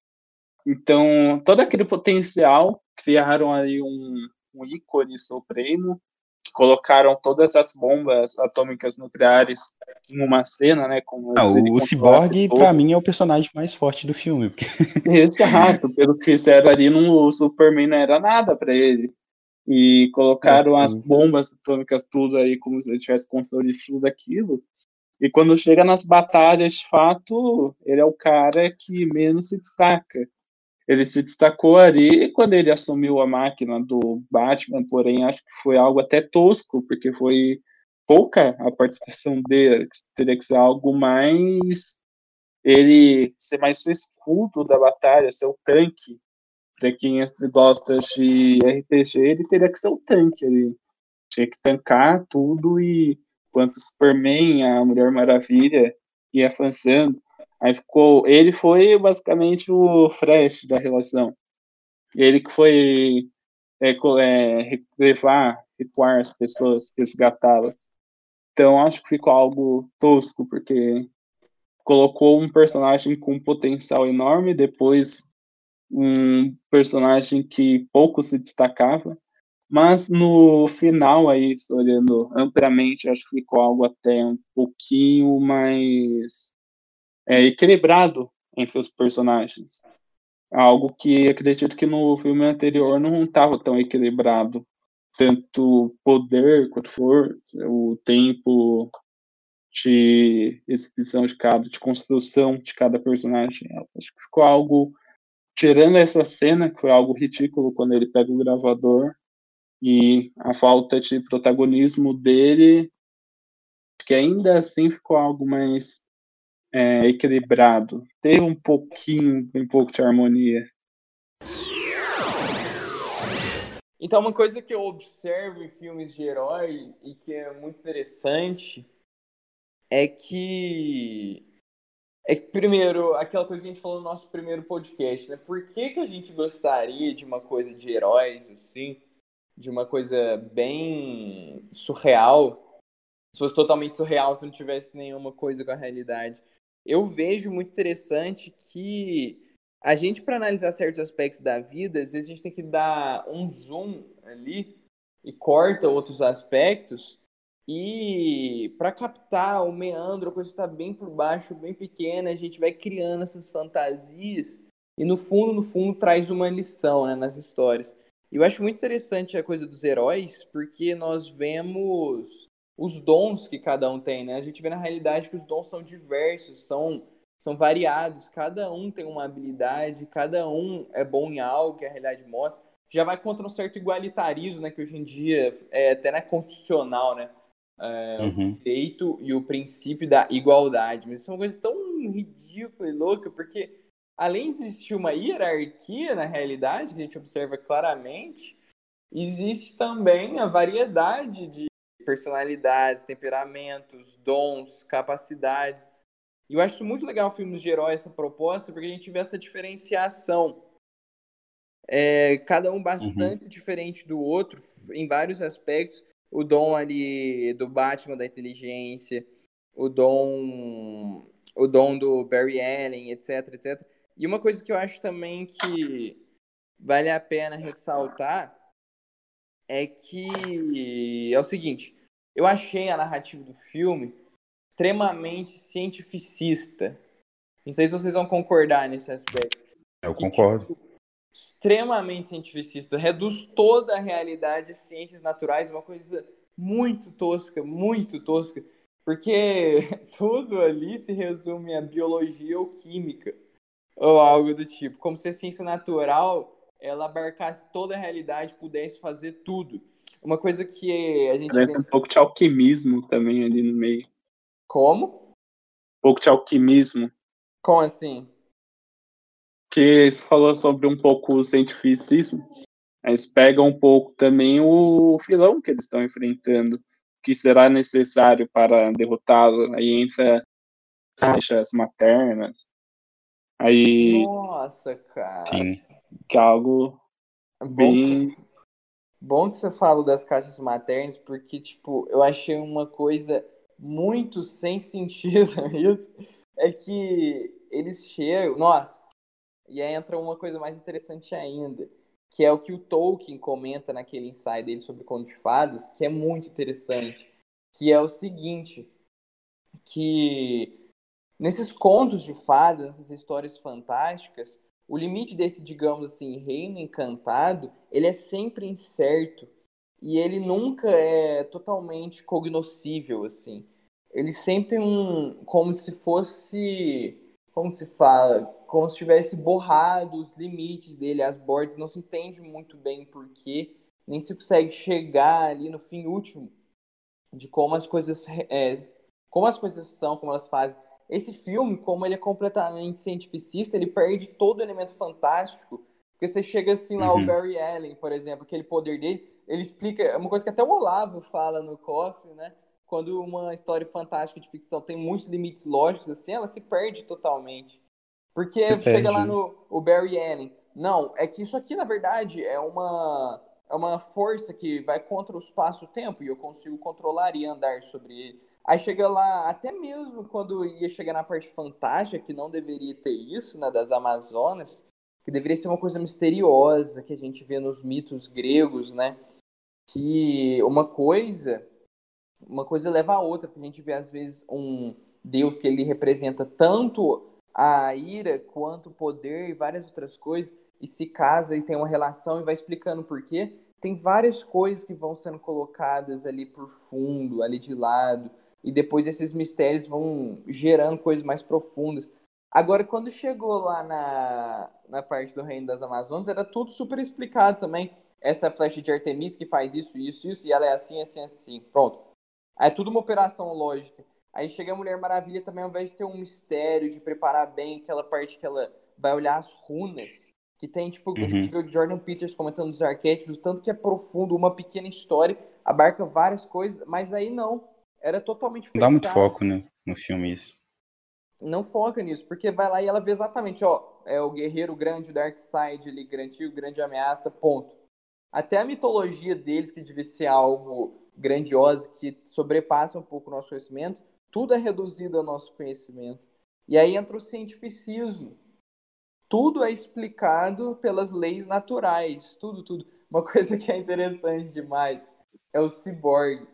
Então, todo aquele potencial criaram aí um, um ícone supremo que colocaram todas as bombas atômicas nucleares em uma cena, né? Com ah, o Cyborg, para mim, é o personagem mais forte do filme. Exato, pelo que fizeram ali, no, o Superman não era nada para ele e colocaram as bombas atômicas tudo aí como se ele tivesse controle de tudo aquilo. E quando chega nas batalhas, de fato, ele é o cara que menos se destaca. Ele se destacou ali quando ele assumiu a máquina do Batman, porém acho que foi algo até tosco, porque foi pouca a participação dele, teria que ser algo mais ele ser mais o escudo da batalha, ser o tanque, para quem gosta de RPG, ele teria que ser o tanque ali. Tinha que tancar tudo e enquanto o Superman, a Mulher Maravilha ia avançando. Aí ficou. Ele foi basicamente o Flash da relação. Ele que foi é, é, levar, recuar as pessoas, resgatá-las. Então acho que ficou algo tosco, porque colocou um personagem com um potencial enorme, depois um personagem que pouco se destacava, mas no final aí, olhando amplamente, acho que ficou algo até um pouquinho mais é, equilibrado entre os personagens. Algo que acredito que no filme anterior não estava tão equilibrado. tanto poder quanto força, o tempo de exibição de cada, de construção de cada personagem. Acho que ficou algo, tirando essa cena, que foi algo ridículo quando ele pega o gravador, e a falta de protagonismo dele, que ainda assim ficou algo mais é, equilibrado. Teve um pouquinho, um pouco de harmonia. Então, uma coisa que eu observo em filmes de herói e que é muito interessante é que é que, primeiro, aquela coisa que a gente falou no nosso primeiro podcast, né? Por que, que a gente gostaria de uma coisa de heróis, assim, de uma coisa bem surreal? Se fosse totalmente surreal, se não tivesse nenhuma coisa com a realidade. Eu vejo muito interessante que a gente, para analisar certos aspectos da vida, às vezes a gente tem que dar um zoom ali e corta outros aspectos e para captar o meandro, a coisa está bem por baixo, bem pequena, a gente vai criando essas fantasias e no fundo, no fundo, traz uma lição né, nas histórias. E eu acho muito interessante a coisa dos heróis, porque nós vemos os dons que cada um tem, né? A gente vê na realidade que os dons são diversos, são, são variados, cada um tem uma habilidade, cada um é bom em algo que a realidade mostra. Já vai contra um certo igualitarismo, né? Que hoje em dia é até na constitucional, né? É, uhum. o direito e o princípio da igualdade. Mas isso é uma coisa tão ridícula e louca, porque além de existir uma hierarquia na realidade, que a gente observa claramente, existe também a variedade de personalidades, temperamentos, dons, capacidades. E eu acho muito legal filmes de herói essa proposta, porque a gente vê essa diferenciação. É, cada um bastante uhum. diferente do outro em vários aspectos, o dom ali do Batman da inteligência, o dom o dom do Barry Allen, etc, etc. E uma coisa que eu acho também que vale a pena ressaltar é que é o seguinte, eu achei a narrativa do filme extremamente cientificista. Não sei se vocês vão concordar nesse aspecto. Eu que, concordo. Tipo, extremamente cientificista, reduz toda a realidade de ciências naturais, uma coisa muito tosca, muito tosca, porque tudo ali se resume a biologia ou química, ou algo do tipo, como se a ciência natural ela abarcasse toda a realidade, pudesse fazer tudo. Uma coisa que a gente. Parece um pouco de alquimismo também ali no meio. Como? Um pouco de alquimismo. Como assim? Que você falou sobre um pouco o cientificismo, mas pega um pouco também o vilão que eles estão enfrentando, que será necessário para derrotá-lo. Aí entra caixas maternas. Aí. Nossa, cara. Sim. Que é algo. Bom, bem... que você, bom que você fala das caixas maternas, porque, tipo, eu achei uma coisa muito sem sentido isso. É que eles chegam. Nossa, e aí entra uma coisa mais interessante ainda, que é o que o Tolkien comenta naquele ensaio dele sobre conto de fadas, que é muito interessante, que é o seguinte, que nesses contos de fadas, nessas histórias fantásticas, o limite desse, digamos assim, reino encantado, ele é sempre incerto e ele nunca é totalmente cognoscível, assim. Ele sempre tem um, como se fosse, como se fala, como se tivesse borrado os limites dele, as bordas, não se entende muito bem porquê, nem se consegue chegar ali no fim último de como as coisas é, como as coisas são, como elas fazem. Esse filme, como ele é completamente cientificista, ele perde todo o elemento fantástico, porque você chega assim lá, uhum. o Barry Allen, por exemplo, aquele poder dele, ele explica, é uma coisa que até o Olavo fala no Coffee, né? Quando uma história fantástica de ficção tem muitos limites lógicos, assim, ela se perde totalmente. Porque chega lá no o Barry Allen. Não, é que isso aqui, na verdade, é uma, é uma força que vai contra o espaço-tempo e eu consigo controlar e andar sobre ele. Aí chega lá, até mesmo quando ia chegar na parte fantástica, que não deveria ter isso, né, das Amazonas, que deveria ser uma coisa misteriosa que a gente vê nos mitos gregos, né? Que uma coisa, uma coisa leva a outra, porque a gente vê às vezes um Deus que ele representa tanto a ira quanto o poder e várias outras coisas, e se casa e tem uma relação e vai explicando por quê. tem várias coisas que vão sendo colocadas ali por fundo, ali de lado, e depois esses mistérios vão gerando coisas mais profundas. Agora, quando chegou lá na, na parte do Reino das Amazonas, era tudo super explicado também. Essa flecha de Artemis que faz isso, isso, isso, e ela é assim, assim, assim. Pronto. É tudo uma operação lógica. Aí chega a Mulher Maravilha também, ao invés de ter um mistério, de preparar bem aquela parte que ela vai olhar as runas, que tem, tipo, uhum. a gente viu o Jordan Peters comentando dos arquétipos, o tanto que é profundo, uma pequena história, abarca várias coisas, mas aí não. Era totalmente Não dá muito foco, né, no filme isso não foca nisso, porque vai lá e ela vê exatamente, ó, é o guerreiro grande, o Darkseid, ele grande, grande ameaça, ponto. Até a mitologia deles, que devia ser algo grandioso, que sobrepassa um pouco o nosso conhecimento, tudo é reduzido ao nosso conhecimento. E aí entra o cientificismo. Tudo é explicado pelas leis naturais, tudo, tudo. Uma coisa que é interessante demais é o ciborgue.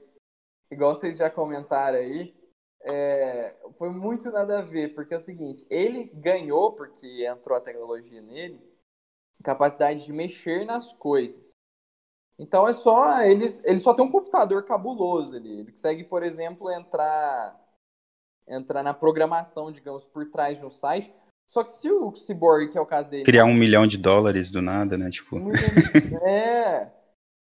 Igual vocês já comentaram aí, é, foi muito nada a ver, porque é o seguinte, ele ganhou, porque entrou a tecnologia nele, capacidade de mexer nas coisas. Então é só, ele, ele só tem um computador cabuloso ali. Ele consegue, por exemplo, entrar entrar na programação, digamos, por trás de um site. Só que se o Cyborg, que é o caso dele. Criar um milhão de dólares do nada, né? Tipo. É.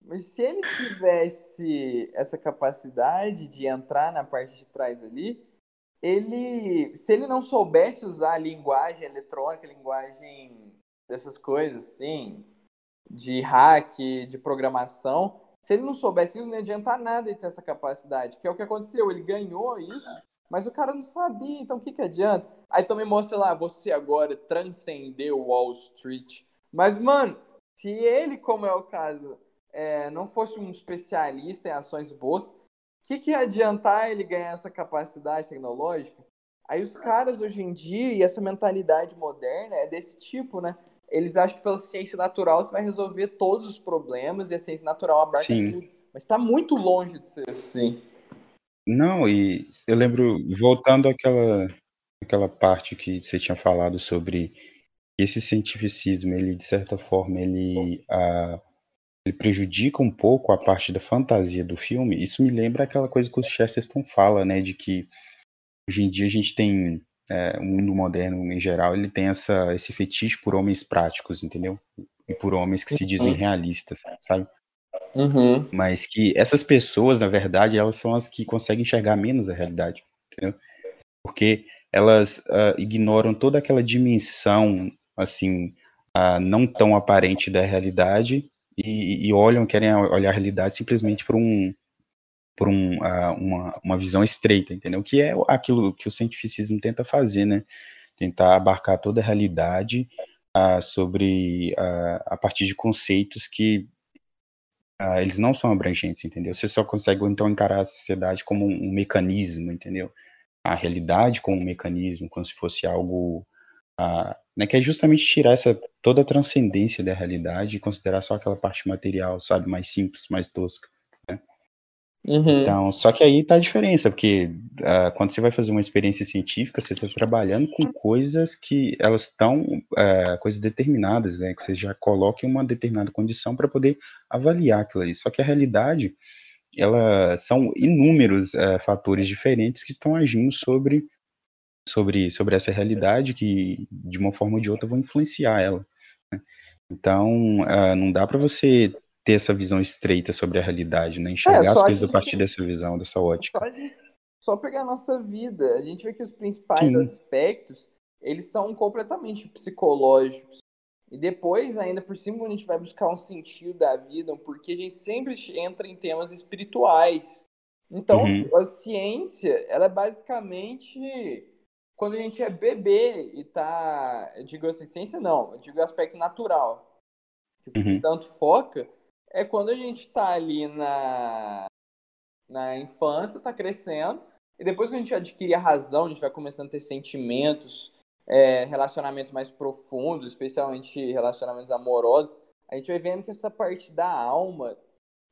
Mas se ele tivesse essa capacidade de entrar na parte de trás ali, ele, se ele não soubesse usar a linguagem eletrônica, a linguagem dessas coisas, assim, de hack, de programação, se ele não soubesse isso, não ia adiantar nada ele ter essa capacidade, que é o que aconteceu, ele ganhou isso, mas o cara não sabia, então o que que adianta? Aí também mostra lá, você agora transcendeu Wall Street. Mas, mano, se ele, como é o caso, é, não fosse um especialista em ações boas, o que, que ia adiantar ele ganhar essa capacidade tecnológica? Aí os caras hoje em dia, e essa mentalidade moderna é desse tipo, né? Eles acham que pela ciência natural você vai resolver todos os problemas e a ciência natural abarca Sim. tudo. Mas está muito longe de ser assim. Não, e eu lembro, voltando àquela, àquela parte que você tinha falado sobre esse cientificismo, ele, de certa forma, ele... Ah, ele prejudica um pouco a parte da fantasia do filme, isso me lembra aquela coisa que o Chesterton fala, né, de que hoje em dia a gente tem é, o mundo moderno em geral, ele tem essa, esse fetiche por homens práticos, entendeu? E por homens que se dizem realistas, sabe? Uhum. Mas que essas pessoas, na verdade, elas são as que conseguem enxergar menos a realidade, entendeu? Porque elas uh, ignoram toda aquela dimensão, assim, uh, não tão aparente da realidade e, e olham, querem olhar a realidade simplesmente por um por um, uh, uma, uma visão estreita, entendeu? Que é aquilo que o cientificismo tenta fazer, né? Tentar abarcar toda a realidade sobre a partir de conceitos que eles não são abrangentes, entendeu? Você só consegue então encarar a sociedade como um, um mecanismo, entendeu? A realidade como um mecanismo, como se fosse algo né, que é justamente tirar essa toda a transcendência da realidade e considerar só aquela parte material, sabe, mais simples, mais tosca. Uhum. Então, só que aí tá a diferença, porque uh, quando você vai fazer uma experiência científica, você está trabalhando com coisas que elas estão, uh, coisas determinadas, né, que você já coloca em uma determinada condição para poder avaliar aquilo ali. Só que a realidade, ela são inúmeros uh, fatores diferentes que estão agindo sobre sobre, sobre essa realidade que, de uma forma ou de outra, vão influenciar ela. Né? Então, não dá para você ter essa visão estreita sobre a realidade, né? Enxergar é, as coisas a, partir dessa visão, dessa ótica. Só, gente, só, pegar a nossa vida, a gente vê que os principais Sim. aspectos, eles são completamente psicológicos. E depois, ainda por cima, a gente vai buscar um sentido da vida, porque a gente sempre entra em temas espirituais. Então, uhum. a ciência, ela é basicamente quando a gente é bebê e tá. Eu digo assim, ciência não, eu digo aspecto natural. Que uhum. tanto foca, é quando a gente tá ali na, na infância, tá crescendo, e depois que a gente adquire a razão, a gente vai começando a ter sentimentos, é, relacionamentos mais profundos, especialmente relacionamentos amorosos, a gente vai vendo que essa parte da alma,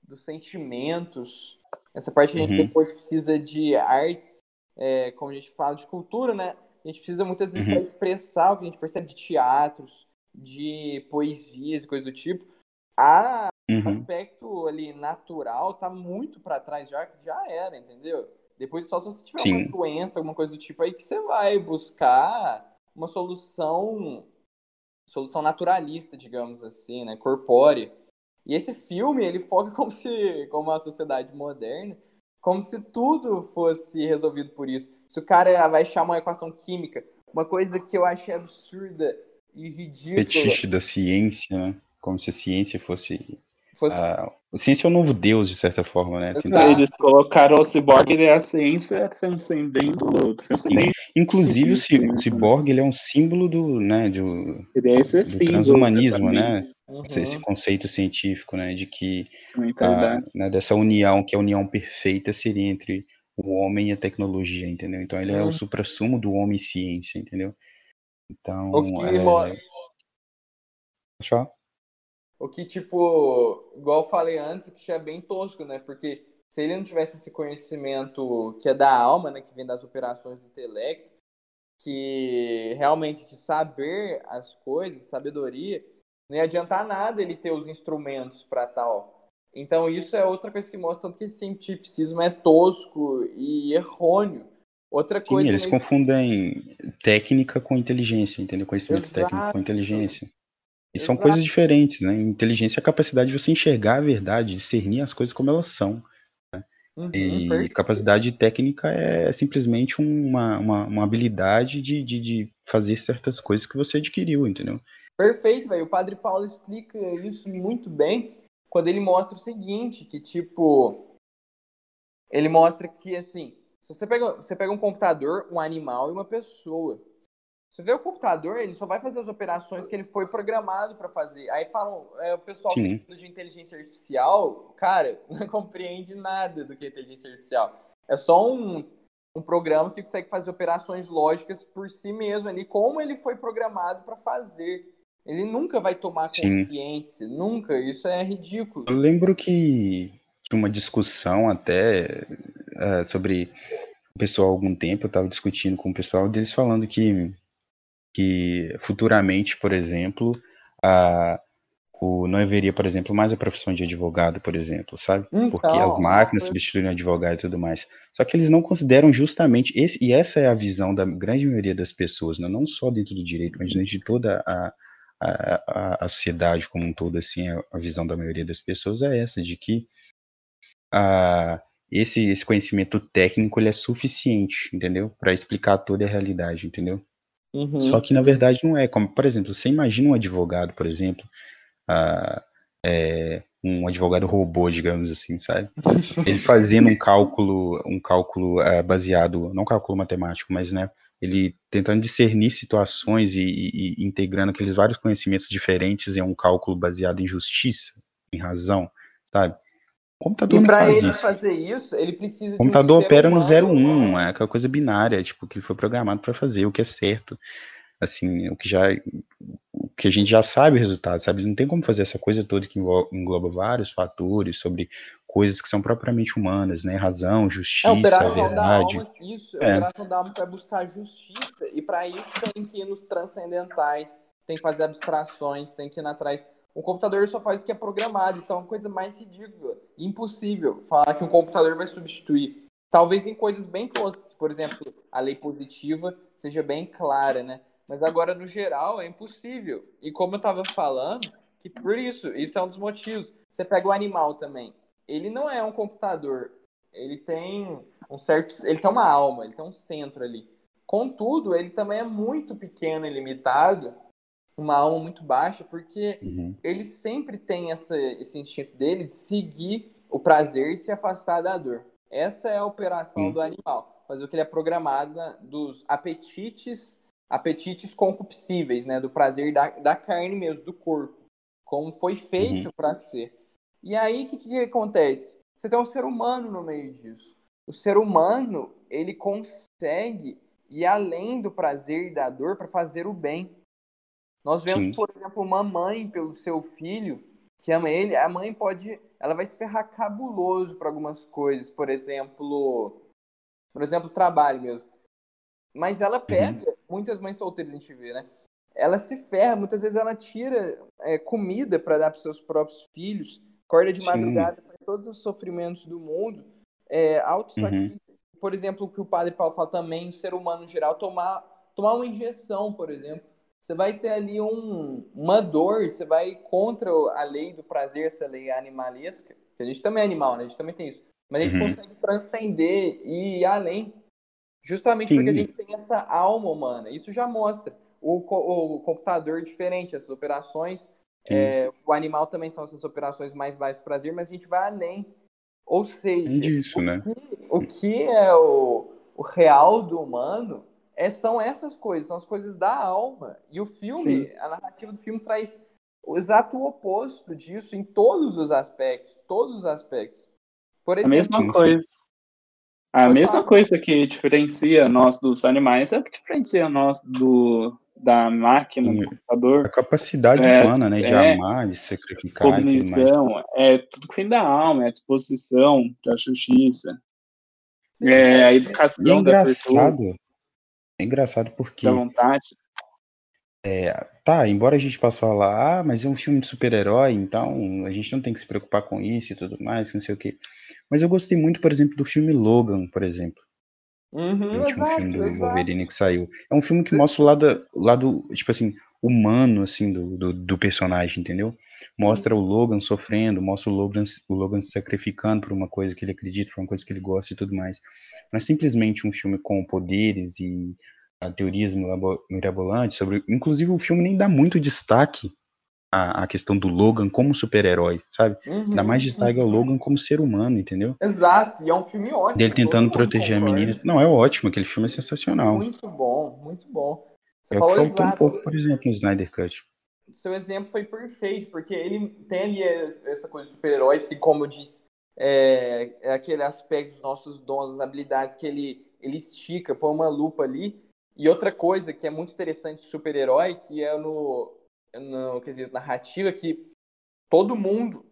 dos sentimentos, essa parte que a gente uhum. depois precisa de artes é, como a gente fala de cultura, né? A gente precisa muitas vezes uhum. para expressar o que a gente percebe de teatros, de poesias e coisas do tipo. A uhum. o aspecto ali natural tá muito para trás já, já era, entendeu? Depois só se você tiver Sim. uma doença, alguma coisa do tipo aí que você vai buscar uma solução solução naturalista, digamos assim, né, corpórea. E esse filme, ele foca como se como a sociedade moderna, como se tudo fosse resolvido por isso. Se o cara vai achar uma equação química, uma coisa que eu achei absurda e ridícula. Fetiche da ciência, né? Como se a ciência fosse. Fosse... A... A ciência é o novo Deus, de certa forma, né? Tentar... Eles colocaram o ciborgue e a ciência transcendendo. transcendendo Inclusive, o ciborgue ele é um símbolo do, né, do, ele é esse do símbolo, transhumanismo, né? Uhum. Esse conceito científico, né? De que a, né, dessa união, que a união perfeita seria entre o homem e a tecnologia, entendeu? Então ele é o uhum. supra-sumo do homem e ciência, entendeu? Então. O que, é... O que, tipo, igual eu falei antes, que é bem tosco, né? Porque se ele não tivesse esse conhecimento que é da alma, né? Que vem das operações do intelecto, que realmente de saber as coisas, sabedoria, não ia adiantar nada ele ter os instrumentos para tal. Então isso é outra coisa que mostra tanto que esse cientificismo é tosco e errôneo. Outra coisa. Sim, eles nesse... confundem técnica com inteligência, entendeu? Conhecimento Exato. técnico com inteligência. E Exato. são coisas diferentes, né? Inteligência é a capacidade de você enxergar a verdade, discernir as coisas como elas são. Né? Uhum, e perfeito. capacidade técnica é simplesmente uma, uma, uma habilidade de, de, de, fazer certas coisas que você adquiriu, entendeu? Perfeito, velho. O Padre Paulo explica isso muito bem quando ele mostra o seguinte, que tipo. Ele mostra que assim, se você pega, você pega um computador, um animal e uma pessoa. Você vê o computador, ele só vai fazer as operações que ele foi programado para fazer. Aí falam, é, o pessoal de inteligência artificial, cara, não compreende nada do que é inteligência artificial. É só um, um programa que consegue fazer operações lógicas por si mesmo ali, como ele foi programado para fazer. Ele nunca vai tomar consciência, Sim. nunca. Isso é ridículo. Eu lembro que tinha uma discussão até uh, sobre o pessoal há algum tempo, eu estava discutindo com o pessoal deles falando que que futuramente, por exemplo, a, o, não haveria, por exemplo, mais a profissão de advogado, por exemplo, sabe? Então, Porque as máquinas substituem o advogado e tudo mais. Só que eles não consideram justamente esse, e essa é a visão da grande maioria das pessoas, né? não só dentro do direito, mas dentro de toda a, a, a, sociedade como um todo, assim, a, a, visão da maioria das pessoas é essa, de que a, esse, esse conhecimento técnico ele é suficiente, entendeu? Para explicar toda a realidade, entendeu? Uhum. Só que na verdade não é. Como, por exemplo, você imagina um advogado, por exemplo, uh, é, um advogado robô, digamos assim, sabe? Ele fazendo um cálculo, um cálculo uh, baseado, não cálculo matemático, mas né, ele tentando discernir situações e, e, e, integrando aqueles vários conhecimentos diferentes em um cálculo baseado em justiça, em razão, sabe? O computador e para ele isso. fazer isso, ele precisa o computador um opera no 0 1, é aquela coisa binária, tipo, que ele foi programado para fazer, o que é certo. Assim, o que já o que a gente já sabe o resultado, sabe? Não tem como fazer essa coisa toda que engloba vários fatores sobre coisas que são propriamente humanas, né? Razão, justiça, é, operação. Da alma, isso, é. a operação da alma vai buscar justiça e para isso tem que ir nos transcendentais, tem que fazer abstrações, tem que ir atrás o computador só faz o que é programado, então é uma coisa mais ridícula, impossível falar que um computador vai substituir. Talvez em coisas bem toscas, por exemplo, a lei positiva seja bem clara, né? Mas agora, no geral, é impossível. E como eu estava falando, que por isso, isso é um dos motivos. Você pega o animal também. Ele não é um computador. Ele tem um certo. Ele tem uma alma, ele tem um centro ali. Contudo, ele também é muito pequeno e limitado uma alma muito baixa, porque uhum. ele sempre tem essa, esse instinto dele de seguir o prazer e se afastar da dor. Essa é a operação uhum. do animal, fazer o que ele é programado dos apetites, apetites concupiscíveis, né, do prazer da, da carne mesmo, do corpo, como foi feito uhum. para ser. E aí, o que, que acontece? Você tem um ser humano no meio disso. O ser humano, ele consegue ir além do prazer e da dor para fazer o bem. Nós vemos, Sim. por exemplo, uma mãe pelo seu filho que ama ele, a mãe pode, ela vai se ferrar cabuloso para algumas coisas, por exemplo, por exemplo, trabalho mesmo. Mas ela uhum. pega, uhum. muitas mães solteiras a gente vê, né? Ela se ferra, muitas vezes ela tira é, comida para dar para seus próprios filhos, Acorda de madrugada, faz todos os sofrimentos do mundo, é, auto-sacrifício. Uhum. Por exemplo, o que o padre Paulo fala também, o ser humano em geral, tomar, tomar uma injeção, por exemplo. Você vai ter ali um, uma dor, você vai contra a lei do prazer, essa lei animalesca. A gente também é animal, né? A gente também tem isso. Mas a gente uhum. consegue transcender e ir além. Justamente Sim. porque a gente tem essa alma humana. Isso já mostra. O, o computador diferente, essas operações. É, o animal também são essas operações mais baixas prazer, mas a gente vai além. Ou seja, disso, o, né? que, o que é o, o real do humano é, são essas coisas, são as coisas da alma. E o filme, Sim. a narrativa do filme traz o exato oposto disso em todos os aspectos, todos os aspectos. Por exemplo, a mesma coisa. A mesma falar. coisa que diferencia nós dos animais é o que diferencia nós do, da máquina, do computador. A capacidade é, humana, né, de é, amar, de sacrificar. Cognição, é tudo que vem da alma, é a disposição, a justiça. Sim, é, a educação e é engraçado, é engraçado porque. Da vontade. É, tá, embora a gente possa falar, ah, mas é um filme de super-herói, então a gente não tem que se preocupar com isso e tudo mais, não sei o quê. Mas eu gostei muito, por exemplo, do filme Logan, por exemplo. Uhum, o último exato, filme do exato. Wolverine que saiu. É um filme que mostra o lado, o lado tipo assim, humano, assim, do, do, do personagem, entendeu? Mostra uhum. o Logan sofrendo, mostra o Logan, o Logan se sacrificando por uma coisa que ele acredita, por uma coisa que ele gosta e tudo mais. Não é simplesmente um filme com poderes e teorias mirabolantes sobre. Inclusive, o filme nem dá muito destaque à, à questão do Logan como super-herói, sabe? Uhum, dá mais destaque uhum. ao Logan como ser humano, entendeu? Exato, e é um filme ótimo. Dele tentando proteger a menina. Não, é ótimo, aquele filme é sensacional. Muito bom, muito bom. Você é falou exato. um pouco, por exemplo, no Snyder Cut. Seu exemplo foi perfeito, porque ele tem ali essa coisa de super-heróis que, como eu disse, é, é aquele aspecto dos nossos dons, das habilidades que ele, ele estica, põe uma lupa ali e outra coisa que é muito interessante super-herói, que é no, no quesito narrativa, que todo mundo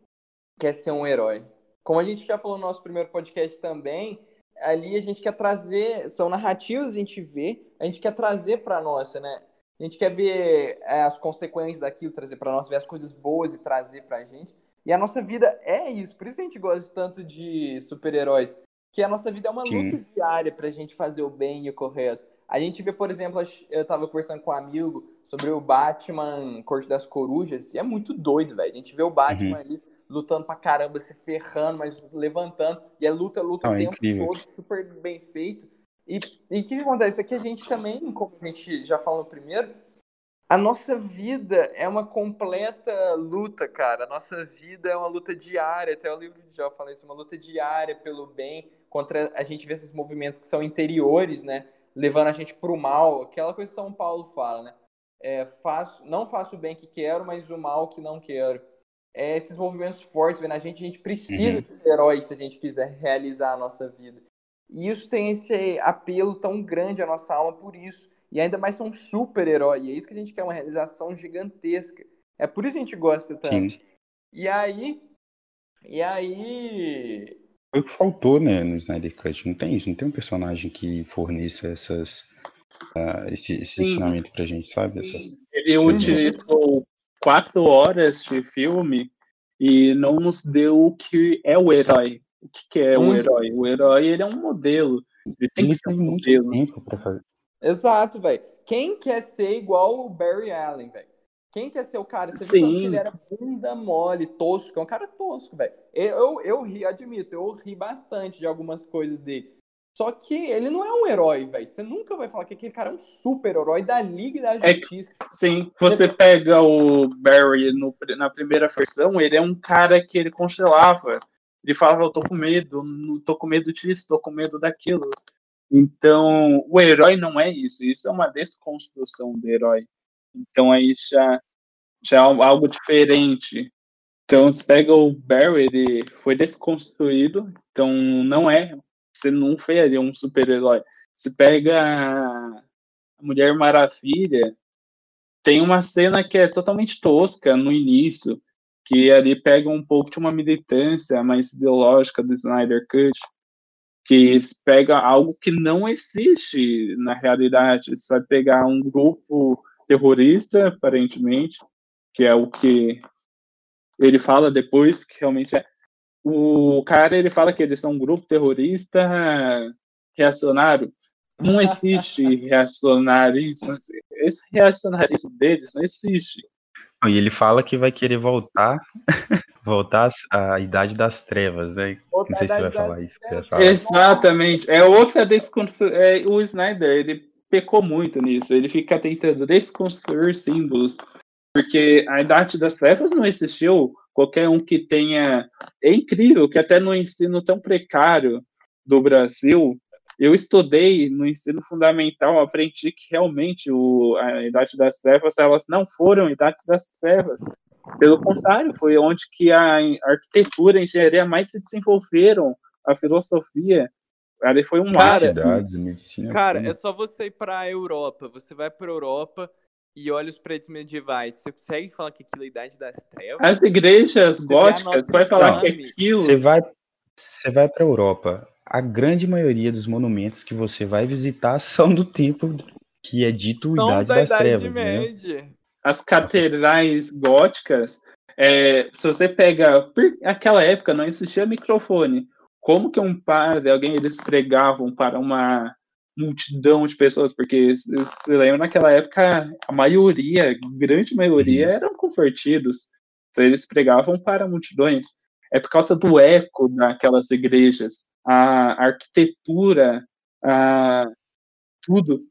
quer ser um herói. Como a gente já falou no nosso primeiro podcast também, ali a gente quer trazer, são narrativas a gente vê, a gente quer trazer para nossa, né? A gente quer ver é, as consequências daquilo, trazer para nós, ver as coisas boas e trazer para a gente. E a nossa vida é isso, por isso a gente gosta tanto de super-heróis, que a nossa vida é uma Sim. luta diária para a gente fazer o bem e o correto. A gente vê, por exemplo, eu tava conversando com um amigo sobre o Batman Corte das Corujas, e é muito doido, velho. A gente vê o Batman uhum. ali lutando pra caramba, se ferrando, mas levantando, e é luta, luta o é tempo incrível. todo, super bem feito. E o que acontece? Aqui a gente também, como a gente já falou primeiro, a nossa vida é uma completa luta, cara. A nossa vida é uma luta diária. Até o livro de Jó fala isso, uma luta diária pelo bem, contra a gente vê esses movimentos que são interiores, né? levando a gente para o mal, aquela coisa que São Paulo fala, né? É, faço, não faço o bem que quero, mas o mal que não quero. É, esses movimentos fortes vendo a gente, a gente precisa uhum. ser herói se a gente quiser realizar a nossa vida. E isso tem esse apelo tão grande à nossa alma por isso. E ainda mais ser um super-herói. E é isso que a gente quer, uma realização gigantesca. É por isso que a gente gosta tanto. Sim. E aí. E aí. Foi o que faltou, né, no Snyder Cut. Não tem isso, não tem um personagem que forneça essas, uh, esse, esse ensinamento pra gente, sabe? Essas, Ele utilizou quatro horas de filme e não nos deu o que é o herói. O que, que é o herói? O herói ele é um modelo. Ele tem ele que ser um modelo. Tempo pra fazer. Exato, velho. Quem quer ser igual o Barry Allen, velho? Quem quer ser o cara? Você viu que ele era bunda mole, tosco. É um cara tosco, velho. Eu, eu ri, admito, eu ri bastante de algumas coisas dele. Só que ele não é um herói, velho. Você nunca vai falar que aquele cara é um super-herói da Liga e da é Justiça. É, sim, você pega o Barry no, na primeira versão, ele é um cara que ele congelava. Ele falava, eu tô com medo, tô com medo disso, tô com medo daquilo. Então, o herói não é isso. Isso é uma desconstrução do herói. Então aí já, já é algo diferente. Então você pega o Barry, ele foi desconstruído, então não é, você não faria um super-herói. Você pega a Mulher Maravilha, tem uma cena que é totalmente tosca no início, que ali pega um pouco de uma militância mais ideológica do Snyder Cut, que pega algo que não existe na realidade. Você vai pegar um grupo terrorista, aparentemente, que é o que ele fala depois que realmente é. O cara ele fala que eles são um grupo terrorista reacionário. Não existe reacionarismo. Esse reacionarismo deles não existe. E ele fala que vai querer voltar, voltar à idade das trevas, né? Outra não sei se você vai falar isso. Falar. Exatamente. É outra desconstrução. É, o Snyder, ele pecou muito nisso. Ele fica tentando desconstruir símbolos. Porque a idade das trevas não existiu. Qualquer um que tenha. É incrível que até no ensino tão precário do Brasil, eu estudei no ensino fundamental, aprendi que realmente o, a Idade das Trevas, elas não foram Idades das Trevas. Pelo contrário, foi onde que a arquitetura e a engenharia mais se desenvolveram, a filosofia. Ali foi um mar. medicina. Cara, é só você ir para a Europa. Você vai para a Europa e olha os prédios medievais. Você consegue falar que aquilo é a Idade das Trevas? As igrejas você góticas, vai falar que aquilo. Você vai, você vai para a Europa a grande maioria dos monumentos que você vai visitar são do tempo que é dito são Idade da das Idade Trevas. Média. Né? As catedrais góticas, é, se você pega. Naquela época não existia microfone. Como que um padre, alguém eles pregavam para uma multidão de pessoas? Porque se lembra, naquela época, a maioria, grande maioria, uhum. eram convertidos. Então eles pregavam para multidões. É por causa do eco daquelas igrejas a arquitetura, a tudo.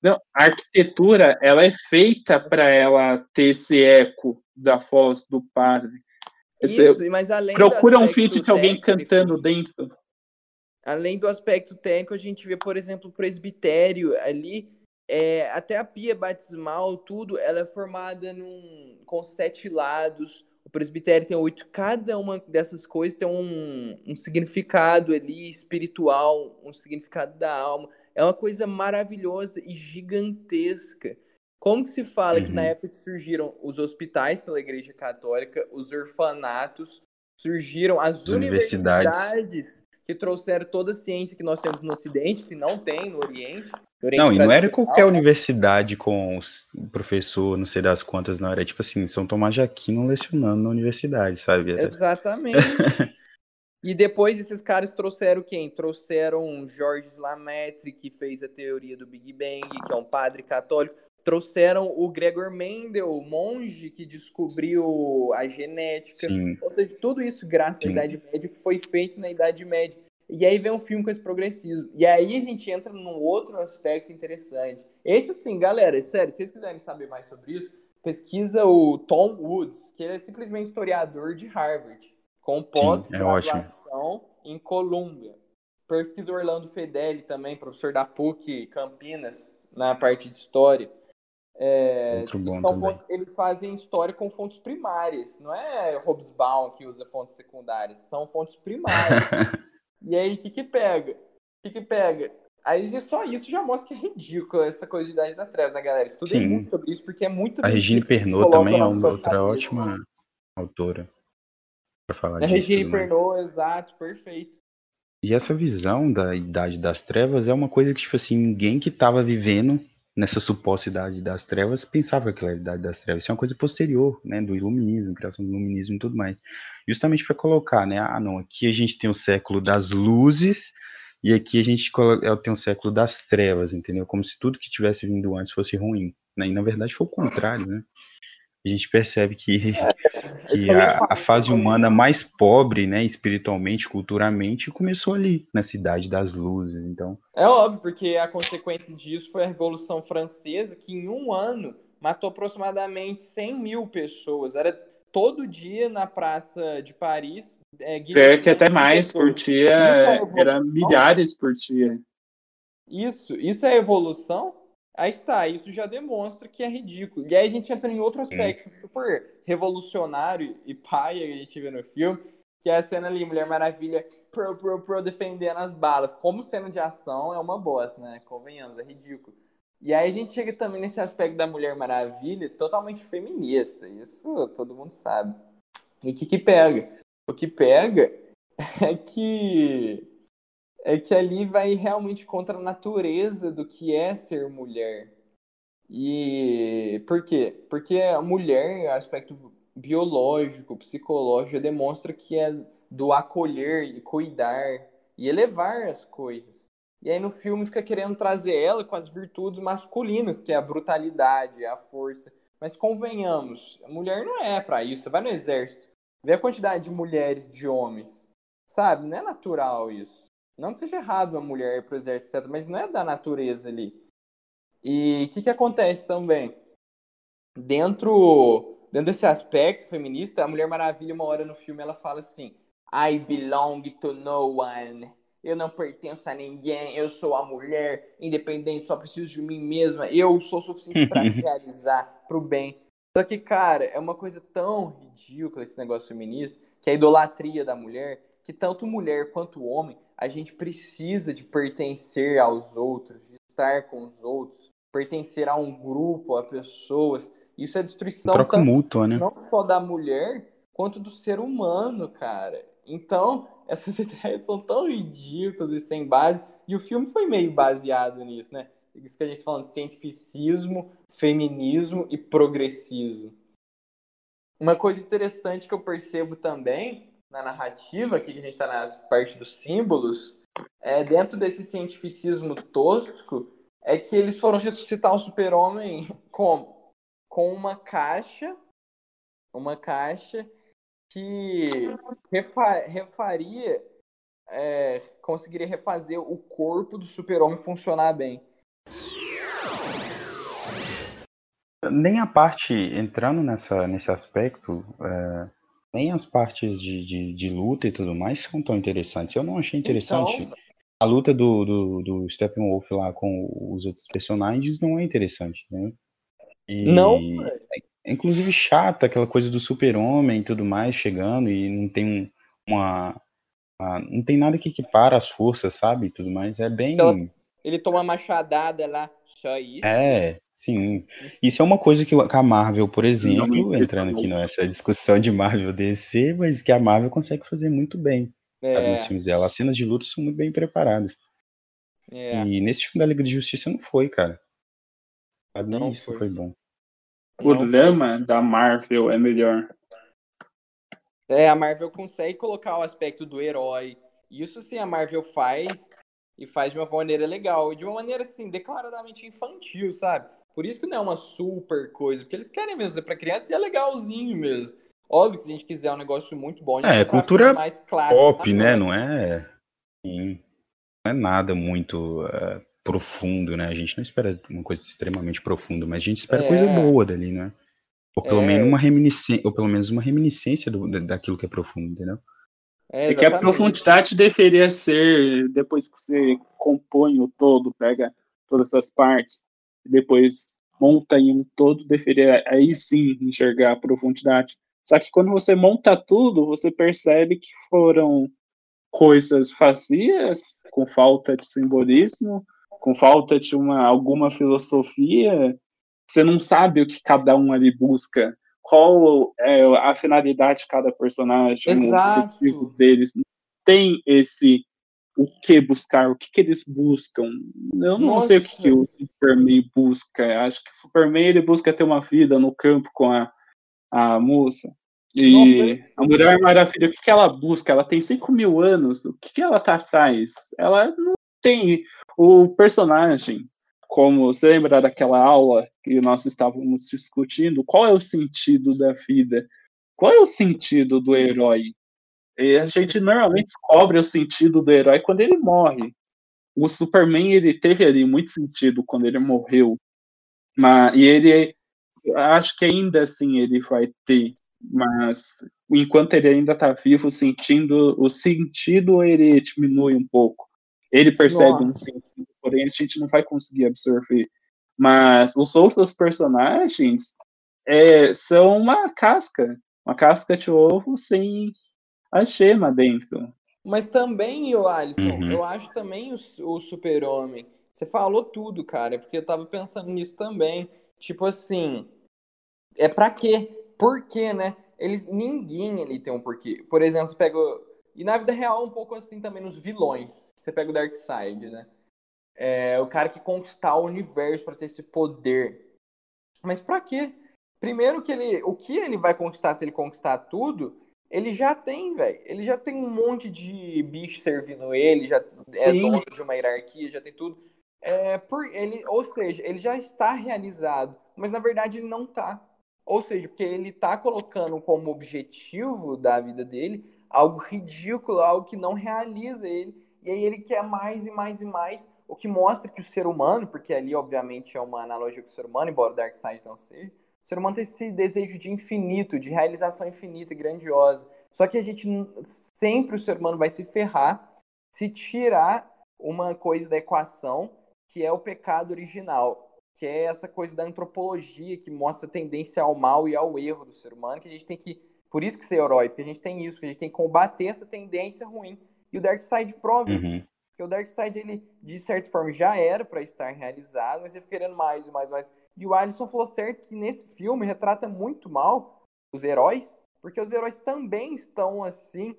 Não, a arquitetura ela é feita para ela ter esse eco da voz do padre. Isso, mas além procura um feat de alguém cantando dentro. Além do aspecto técnico, a gente vê, por exemplo, o presbitério ali, é, até a pia batismal, tudo, ela é formada num, com sete lados, o presbitério tem oito. Cada uma dessas coisas tem um, um significado ali espiritual, um significado da alma. É uma coisa maravilhosa e gigantesca. Como que se fala uhum. que na uhum. época que surgiram os hospitais pela Igreja Católica, os orfanatos, surgiram as universidades, universidades que trouxeram toda a ciência que nós temos no Ocidente, que não tem no Oriente. não, e não era qualquer universidade com professor, não sei das quantas, não. Era tipo assim, São Tomás de Aquino lecionando na universidade, sabe? Exatamente. e depois esses caras trouxeram quem? Trouxeram Georges Lamaitre, que fez a teoria do Big Bang, que é um padre católico. Trouxeram o Gregor Mendel, monge que descobriu a genética. Sim. Ou seja, tudo isso graças Sim. à Idade Média, que foi feito na Idade Média. E aí vem um filme com esse progressismo. E aí a gente entra num outro aspecto interessante. Esse, assim, galera, sério, se vocês quiserem saber mais sobre isso, pesquisa o Tom Woods, que ele é simplesmente historiador de Harvard, com pós-graduação é em Colômbia. Pesquisa Orlando Fedeli também, professor da PUC Campinas, na parte de história. É, fontes, eles fazem história com fontes primárias, não é Hobsbawm que usa fontes secundárias, são fontes primárias. e aí, o que que pega? O que que pega? Aí só isso já mostra que é ridículo essa coisa de Idade das Trevas, né, galera? Estudei Sim. muito sobre isso, porque é muito... A Regine Pernod também é uma outra cabeça. ótima autora para falar disso. A Regine Pernod, exato, perfeito. E essa visão da Idade das Trevas é uma coisa que, tipo assim, ninguém que estava vivendo nessa suposta idade das trevas, pensava que era a idade das trevas. Isso é uma coisa posterior, né, do iluminismo, criação do iluminismo e tudo mais. Justamente para colocar, né, ah, não, aqui a gente tem o século das luzes e aqui a gente é, tem o século das trevas, entendeu? Como se tudo que tivesse vindo antes fosse ruim, né? E na verdade foi o contrário, né? A gente percebe que, é, que a, a, fase humana mais pobre, né, espiritualmente, culturalmente, começou ali, na cidade das luzes, então... É óbvio, porque a consequência disso foi a Revolução Francesa, que em um ano matou aproximadamente 100 mil pessoas, era todo dia na praça de Paris... É, é que até mais pessoas. por dia, é era milhares por dia. Isso, isso é evolução? Aí está, isso já demonstra que é ridículo. E aí a gente entra em outro aspecto Sim. super revolucionário e paia que a gente vê no filme, que é a cena ali, Mulher Maravilha pro, pro, pro defendendo as balas. Como cena de ação é uma bosta, né? Convenhamos, é ridículo. E aí a gente chega também nesse aspecto da Mulher Maravilha totalmente feminista. Isso todo mundo sabe. E o que, que pega? O que pega é que é que ali vai realmente contra a natureza do que é ser mulher. E por quê? Porque a mulher, aspecto biológico, psicológico, demonstra que é do acolher e cuidar e elevar as coisas. E aí no filme fica querendo trazer ela com as virtudes masculinas, que é a brutalidade, a força. Mas convenhamos, a mulher não é para isso. Você vai no exército, vê a quantidade de mulheres, de homens. Sabe? Não é natural isso. Não que seja errado uma mulher ir pro exército, etc., mas não é da natureza ali. E o que, que acontece também? Dentro, dentro desse aspecto feminista, a Mulher Maravilha, uma hora no filme, ela fala assim: I belong to no one. Eu não pertenço a ninguém, eu sou a mulher independente, só preciso de mim mesma, eu sou suficiente para realizar pro bem. Só que, cara, é uma coisa tão ridícula esse negócio feminista, que é a idolatria da mulher, que tanto mulher quanto homem, a gente precisa de pertencer aos outros, de estar com os outros, pertencer a um grupo, a pessoas. Isso é destruição Troca tanto, mútua, né? não só da mulher, quanto do ser humano, cara. Então, essas ideias são tão ridículas e sem base. E o filme foi meio baseado nisso, né? Isso que a gente tá falando, cientificismo, feminismo e progressismo. Uma coisa interessante que eu percebo também na narrativa, aqui que a gente está na parte dos símbolos, é dentro desse cientificismo tosco, é que eles foram ressuscitar o super-homem com, com uma caixa, uma caixa que refa refaria, é, conseguiria refazer o corpo do super-homem funcionar bem. Nem a parte, entrando nessa, nesse aspecto, é, nem as partes de, de, de, luta e tudo mais são tão interessantes. Eu não achei interessante. Então... A luta do, do, do Steppenwolf lá com os outros personagens não é interessante, né? E... Não, inclusive chata, aquela coisa do super-homem e tudo mais chegando e não tem uma, uma, não tem nada que equipara as forças, sabe? Tudo mais é bem então, ele toma machadada lá, só isso. É, sim. Isso é uma coisa que a Marvel, por exemplo, entrando aqui nessa discussão de Marvel DC, mas que a Marvel consegue fazer muito bem. É. Sabe, nos filmes dela. As cenas de luta são muito bem preparadas. É. E nesse filme da Liga de Justiça não foi, cara. Sabe? Não isso foi, foi bom. O drama da Marvel é melhor. É, a Marvel consegue colocar o aspecto do herói. Isso sim a Marvel faz e faz de uma maneira legal. E de uma maneira, assim, declaradamente infantil, sabe? Por isso que não é uma super coisa. Porque eles querem mesmo ser pra criança e é legalzinho mesmo. Óbvio que se a gente quiser um negócio muito bom, a gente é, cultura mais clássica, pop, né? Não é, sim, não é nada muito uh, profundo, né? A gente não espera uma coisa extremamente profunda, mas a gente espera é. coisa boa dali, né? Ou pelo, é. menos uma reminiscência, ou pelo menos uma reminiscência do, daquilo que é profundo, entendeu? É, é que a profundidade deveria ser depois que você compõe o todo, pega todas essas partes, depois monta em um todo, deveria aí sim enxergar a profundidade. Só que quando você monta tudo, você percebe que foram coisas vazias, com falta de simbolismo, com falta de uma, alguma filosofia, você não sabe o que cada um ali busca, qual é a finalidade de cada personagem, Exato. o objetivo deles. Tem esse o que buscar, o que, que eles buscam. Eu não Nossa. sei o que, que, o Superman busca. Acho que o Superman ele busca ter uma vida no campo com a, a moça. E Nossa. a Mulher Maravilha, o que, que ela busca? Ela tem 5 mil anos, o que, que ela tá atrás? Ela não tem o personagem, como você lembra daquela aula que nós estávamos discutindo, qual é o sentido da vida? Qual é o sentido do herói? E a gente normalmente descobre o sentido do herói quando ele morre. O Superman ele teve ali muito sentido quando ele morreu, mas e ele acho que ainda assim ele vai ter, mas enquanto ele ainda está vivo, sentindo o sentido ele diminui um pouco. Ele percebe Nossa. um sentido, porém a gente não vai conseguir absorver. Mas os outros personagens é, são uma casca, uma casca de ovo sem a gema dentro. Mas também, o Alisson, uhum. eu acho também o, o super-homem. Você falou tudo, cara, porque eu tava pensando nisso também. Tipo assim, é pra quê? Por quê, né? Eles, ninguém ali tem um porquê. Por exemplo, você pega e na vida real, um pouco assim também nos vilões. Você pega o Darkseid, né? É o cara que conquistar o universo para ter esse poder. Mas para quê? Primeiro que ele, o que ele vai conquistar se ele conquistar tudo, ele já tem, velho. Ele já tem um monte de bicho servindo ele, já é Sim. é dono de uma hierarquia, já tem tudo. É, por ele, ou seja, ele já está realizado, mas na verdade ele não está. Ou seja, porque ele está colocando como objetivo da vida dele algo ridículo, algo que não realiza ele. E aí ele quer mais e mais e mais, o que mostra que o ser humano, porque ali obviamente é uma analogia com o ser humano, embora o Darkseid não seja, o ser humano tem esse desejo de infinito, de realização infinita e grandiosa. Só que a gente sempre o ser humano vai se ferrar se tirar uma coisa da equação que é o pecado original, que é essa coisa da antropologia que mostra a tendência ao mal e ao erro do ser humano, que a gente tem que, por isso que ser herói, porque a gente tem isso, que a gente tem que combater essa tendência ruim. E o Darkseid prova uhum. Porque o Darkseid, ele, de certa forma, já era para estar realizado, mas ele fica querendo mais e mais e mais. E o Alisson falou certo que nesse filme retrata muito mal os heróis, porque os heróis também estão assim.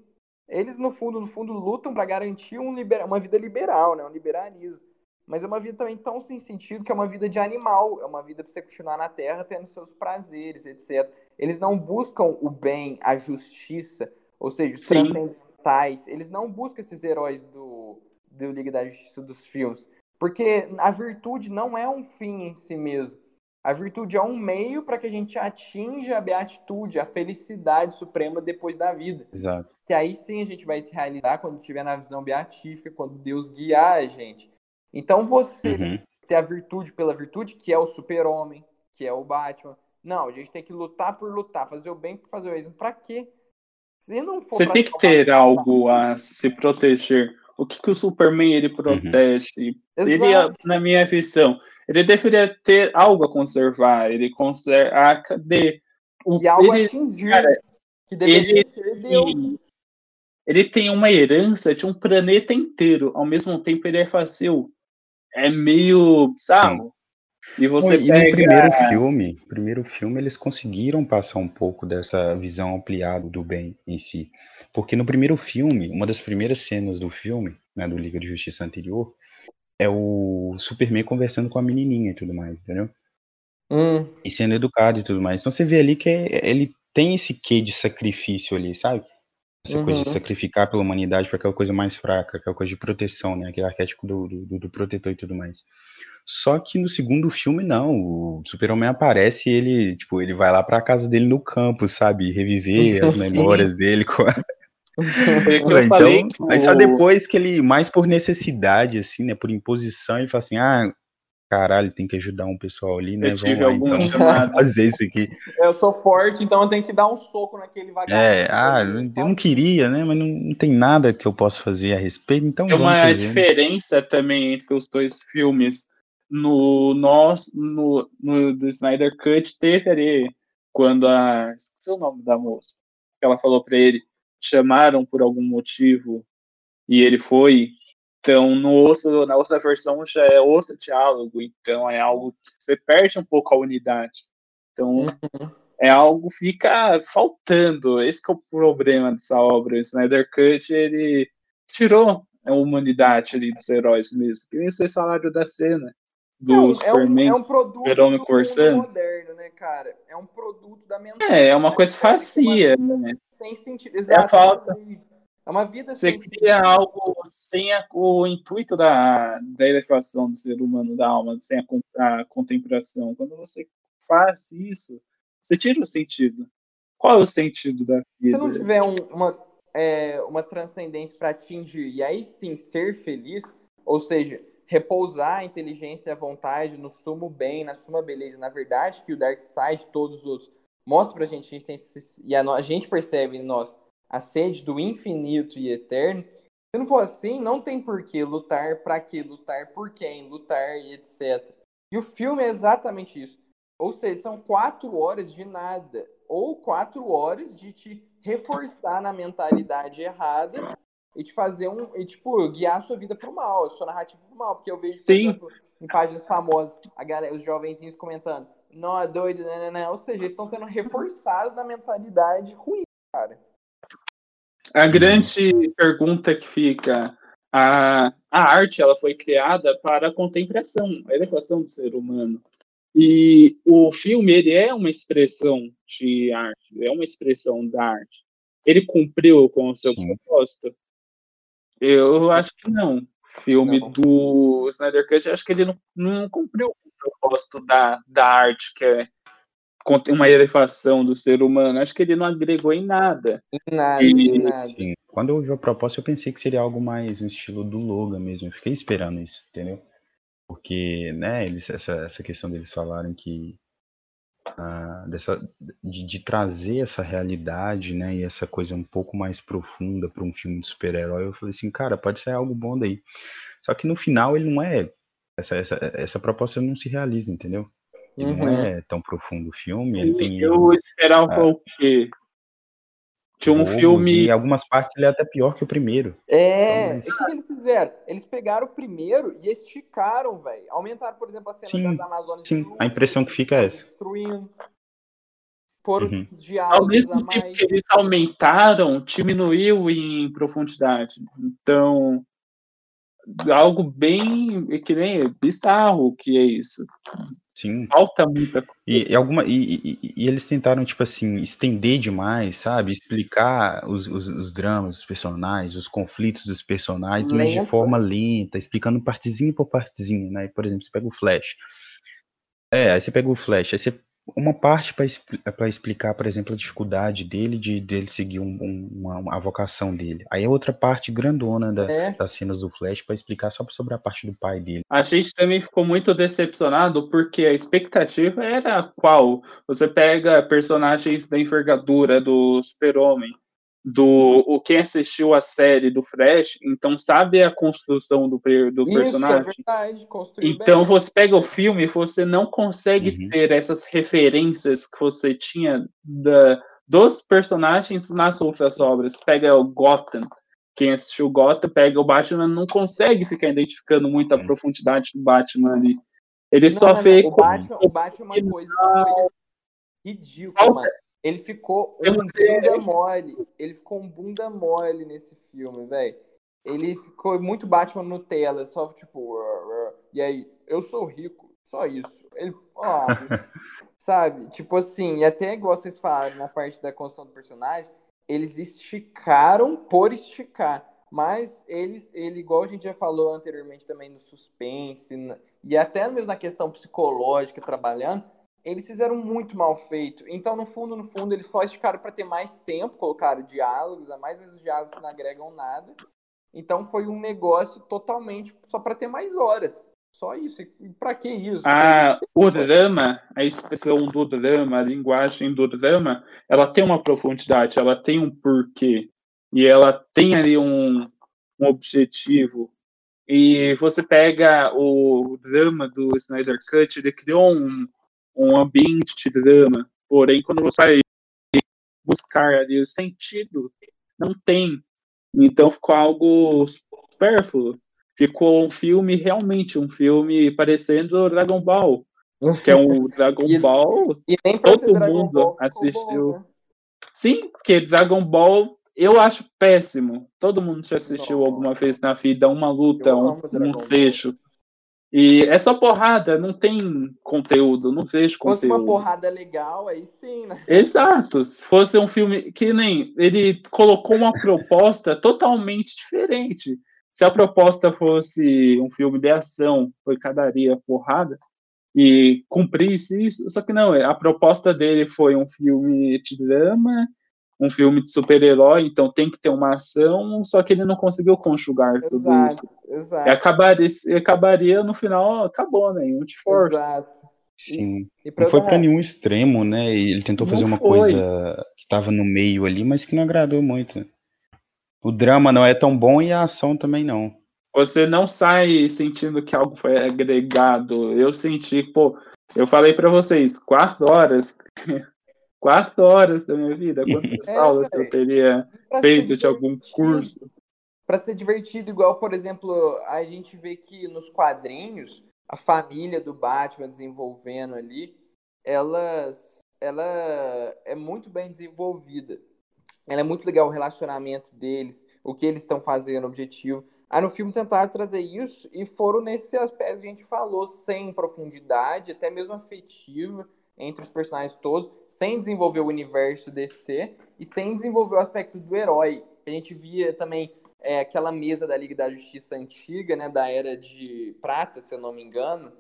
Eles, no fundo, no fundo, lutam para garantir um libera uma vida liberal, né? um liberalismo. Mas é uma vida também tão sem sentido que é uma vida de animal, é uma vida para você continuar na Terra tendo seus prazeres, etc. Eles não buscam o bem, a justiça, ou seja, os Sim. transcendentais. Eles não buscam esses heróis do, do Liga da Justiça dos filmes. Porque a virtude não é um fim em si mesmo. A virtude é um meio para que a gente atinja a beatitude, a felicidade suprema depois da vida. Exato. Que aí sim a gente vai se realizar quando estiver na visão beatífica, quando Deus guiar a gente. Então você uhum. ter a virtude pela virtude, que é o super-homem, que é o Batman. Não, a gente tem que lutar por lutar, fazer o bem por fazer o mesmo. Para quê? Se não for você tem que ter algo a se proteger. O que, que o Superman ele uhum. protege? Uhum. Ele, na minha visão, ele deveria ter algo a conservar. Ele conserva. Ah, cadê? O, e algo ele, a atingir. Cara, que deveria ele, ser Deus. Ele tem uma herança de um planeta inteiro. Ao mesmo tempo, ele é fácil. É meio bizarro. E você e pega... no primeiro filme, primeiro filme eles conseguiram passar um pouco dessa visão ampliada do bem em si, porque no primeiro filme, uma das primeiras cenas do filme, né, do Liga de Justiça anterior, é o Superman conversando com a menininha e tudo mais, entendeu? Hum. E sendo educado e tudo mais. Então você vê ali que é, ele tem esse quê de sacrifício ali, sabe? Essa uhum. coisa de uhum. sacrificar pela humanidade para aquela coisa mais fraca, aquela coisa de proteção, né? Aquele arquétipo do, do, do protetor e tudo mais. Só que no segundo filme, não. O Super-Homem aparece e ele, tipo, ele vai lá pra casa dele no campo, sabe? Reviver as memórias dele com a... então, falei, aí só depois que ele, mais por necessidade, assim, né, por imposição, ele fala assim, ah, caralho, tem que ajudar um pessoal ali, né, eu tive vamos então, fazer isso aqui. Eu sou forte, então eu tenho que dar um soco naquele vagabundo. É, ah, eu não queria, né, mas não, não, tem nada que eu possa fazer a respeito, então Tem uma diferença também entre os dois filmes, no nosso, no, no do Snyder Cut, teve ali, quando a, esqueci o nome da moça, ela falou para ele, chamaram por algum motivo e ele foi. Então, no outro, na outra versão já é outro diálogo, então é algo que você perde um pouco a unidade. Então, uhum. é algo que fica faltando. Esse é o problema dessa obra. O Snyder Cut, ele tirou a humanidade ali dos heróis mesmo. Que nem vocês falaram da cena do é um, Superman, é um, é um produto do moderno, né, cara? É um produto da mentalidade. É, é uma coisa facia, né? Sem sentido, exato. É, falta... é uma vida Você sem cria sentido. algo sem a, o intuito da, da elevação do ser humano, da alma, sem a, a contemplação. Quando você faz isso, você tira o sentido. Qual é o sentido da vida? Se não tiver um, uma, é, uma transcendência para atingir, e aí sim ser feliz, ou seja, repousar a inteligência e a vontade no sumo bem, na suma beleza, na verdade que o Dark Side, todos os outros, mostra pra gente, a gente tem, e a, a gente percebe em nós a sede do infinito e eterno. Se não for assim, não tem por que lutar, para que lutar, por quem lutar e etc. E o filme é exatamente isso. Ou seja, são quatro horas de nada, ou quatro horas de te reforçar na mentalidade errada e te fazer um. E, tipo, guiar a sua vida pro mal, a sua narrativa pro mal. Porque eu vejo, por Sim. exemplo, em páginas famosas, a galera, os jovenzinhos comentando, não é doido, né, né, né. Ou seja, eles estão sendo reforçados na mentalidade ruim, cara. A grande pergunta que fica. A, a arte ela foi criada para a contemplação, a elevação do ser humano. E o filme ele é uma expressão de arte, é uma expressão da arte. Ele cumpriu com o seu Sim. propósito? Eu acho que não. O filme não. do Snyder Cut, acho que ele não, não cumpriu o propósito da, da arte, que é uma elevação do ser humano. Acho que ele não agregou em nada. Em nada, e, em nada. Sim. Quando eu ouvi a proposta, eu pensei que seria algo mais no estilo do Logan mesmo. Eu fiquei esperando isso, entendeu? Porque, né, eles, essa, essa questão deles falarem que uh, dessa, de, de, trazer essa realidade, né, e essa coisa um pouco mais profunda para um filme de super-herói, eu falei assim, cara, pode ser algo bom daí. Só que no final ele não é, essa, essa, essa proposta não se realiza, entendeu? Ele uhum. não é tão profundo o filme. Ele tem eu esperava ah, o quê? Tinha um filme. E algumas partes ele é até pior que o primeiro. É, então, mas... o que eles fizeram? Eles pegaram o primeiro e esticaram, velho. Aumentaram, por exemplo, a cena sim, das Amazonas. Sim, a impressão que fica é essa. Destruindo. Por uhum. Ao mesmo tempo que eles aumentaram, diminuiu em profundidade. Então, algo bem que nem bizarro que é isso. Sim. Falta muita coisa. E, e alguma, e, e, e, eles tentaram, tipo assim, estender demais, sabe? Explicar os, os, os dramas dos personagens, os conflitos dos personagens, Lenta. mas de forma lenta, explicando partezinha por partezinha, né? Por exemplo, você pega o Flash. É, aí você pega o Flash, aí você uma parte para explicar, por exemplo, a dificuldade dele de dele seguir um, um, uma, a vocação dele. Aí a outra parte grandona da, é. das cenas do Flash para explicar só sobre a parte do pai dele. A gente também ficou muito decepcionado porque a expectativa era qual? Você pega personagens da envergadura do Super-Homem, do o quem assistiu a série do Flash, então sabe a construção do, do Isso, personagem. É verdade, então bem. você pega o filme e você não consegue uhum. ter essas referências que você tinha da, dos personagens nas outras obras. Pega o Gotham, quem assistiu Gotham, pega o Batman, não consegue ficar identificando muito a uhum. profundidade do Batman ali. Ele não, só não, vê. Não. O, Batman, o Batman é uma coisa ridícula, mano. Ele ficou um bunda mole. Ele ficou um bunda mole nesse filme, velho. Ele ficou muito Batman Nutella, só tipo. E aí, eu sou rico, só isso. Ele. Ó, sabe? Tipo assim, e até igual vocês falaram na parte da construção do personagem, eles esticaram por esticar. Mas eles, ele, igual a gente já falou anteriormente também no suspense, e até mesmo na questão psicológica trabalhando, eles fizeram muito mal feito. Então, no fundo, no fundo, eles só esticaram para ter mais tempo, colocaram diálogos, a mais vezes os diálogos não agregam nada. Então, foi um negócio totalmente só para ter mais horas. Só isso. E para que isso? Ah, o drama, a expressão do drama, a linguagem do drama, ela tem uma profundidade, ela tem um porquê. E ela tem ali um, um objetivo. E você pega o drama do Snyder Cut, ele criou um, um ambiente de drama. Porém, quando você vai buscar ali o sentido, não tem. Então ficou algo supérfluo. Ficou um filme, realmente, um filme parecendo Dragon Ball. Que é um Dragon e, Ball. E nem todo mundo Ball assistiu. Bom, né? Sim, porque Dragon Ball eu acho péssimo. Todo mundo já assistiu alguma vez na vida uma luta, um, um trecho. E é só porrada, não tem conteúdo, não vejo conteúdo. Se fosse uma porrada legal, aí sim, né? Exato. Se fosse um filme que nem ele colocou uma proposta totalmente diferente. Se a proposta fosse um filme de ação, cadaria porrada e cumprisse isso, só que não, a proposta dele foi um filme de drama um filme de super-herói, então tem que ter uma ação, só que ele não conseguiu conjugar exato, tudo isso. Exato. E acabaria, acabaria no final, acabou, né? Em Multiforce. Exato. Sim. E, e não foi para nenhum extremo, né? Ele tentou fazer uma foi. coisa que estava no meio ali, mas que não agradou muito. O drama não é tão bom e a ação também não. Você não sai sentindo que algo foi agregado. Eu senti, pô, eu falei para vocês, quatro horas quatro horas da minha vida. Quantas é, aulas eu teria feito de algum curso? Para ser divertido, igual, por exemplo, a gente vê que nos quadrinhos, a família do Batman desenvolvendo ali, elas, ela é muito bem desenvolvida. Ela é muito legal o relacionamento deles, o que eles estão fazendo, o objetivo. Aí no filme tentaram trazer isso e foram nesse aspecto que a gente falou, sem profundidade, até mesmo afetiva, entre os personagens todos, sem desenvolver o universo DC e sem desenvolver o aspecto do herói. A gente via também é, aquela mesa da Liga da Justiça antiga, né, da Era de Prata, se eu não me engano,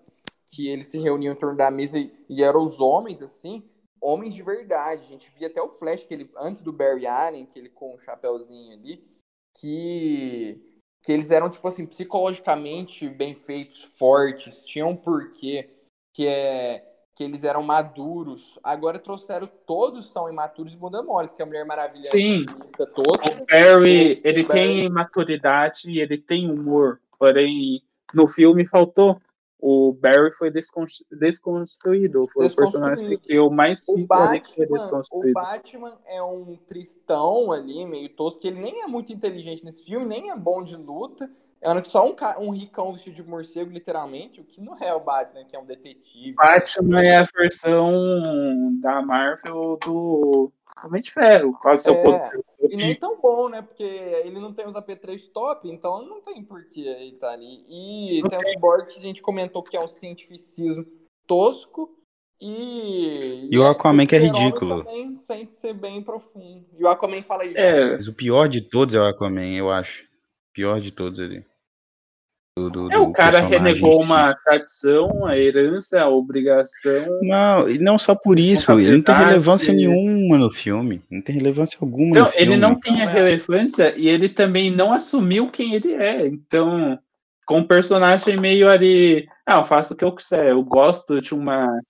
que eles se reuniam em torno da mesa e, e eram os homens, assim, homens de verdade. A gente via até o Flash, que ele, antes do Barry Allen, que ele com o chapéuzinho ali, que, que eles eram, tipo assim, psicologicamente bem feitos, fortes, tinham um porquê, que é que eles eram maduros. Agora trouxeram todos são imaturos e bunda moles, que é a Mulher Maravilha Sim. Tosca, o Barry, ele tem maturidade e ele tem humor, porém no filme faltou. O Barry foi desconstruído, foi o personagem que eu mais sinto que foi desconstruído. O Batman é um tristão ali, meio tosco, que ele nem é muito inteligente nesse filme, nem é bom de luta, é só um, um ricão vestido de morcego, literalmente, o que não é o Batman, que é um detetive. Batman é a versão da Marvel do Homem de Ferro. Qual é o seu poder? E nem tão bom, né? Porque ele não tem os AP3 top, então não tem porquê ele tá ali. E não tem o Cyborg que a gente comentou que é um cientificismo tosco. E, e o Aquaman que é ridículo. Também, sem ser bem profundo. E o Aquaman fala isso. É. Mas o pior de todos é o Aquaman, eu acho. O pior de todos ali. Do, do, é, o cara renegou uma tradição, a herança, a obrigação. Não, e não só por isso, ele não tem relevância nenhuma no filme. Não tem relevância alguma não, no filme. Ele não tem a relevância e ele também não assumiu quem ele é. Então, com o personagem meio ali. Ah, eu faço o que eu quiser. Eu gosto de uma.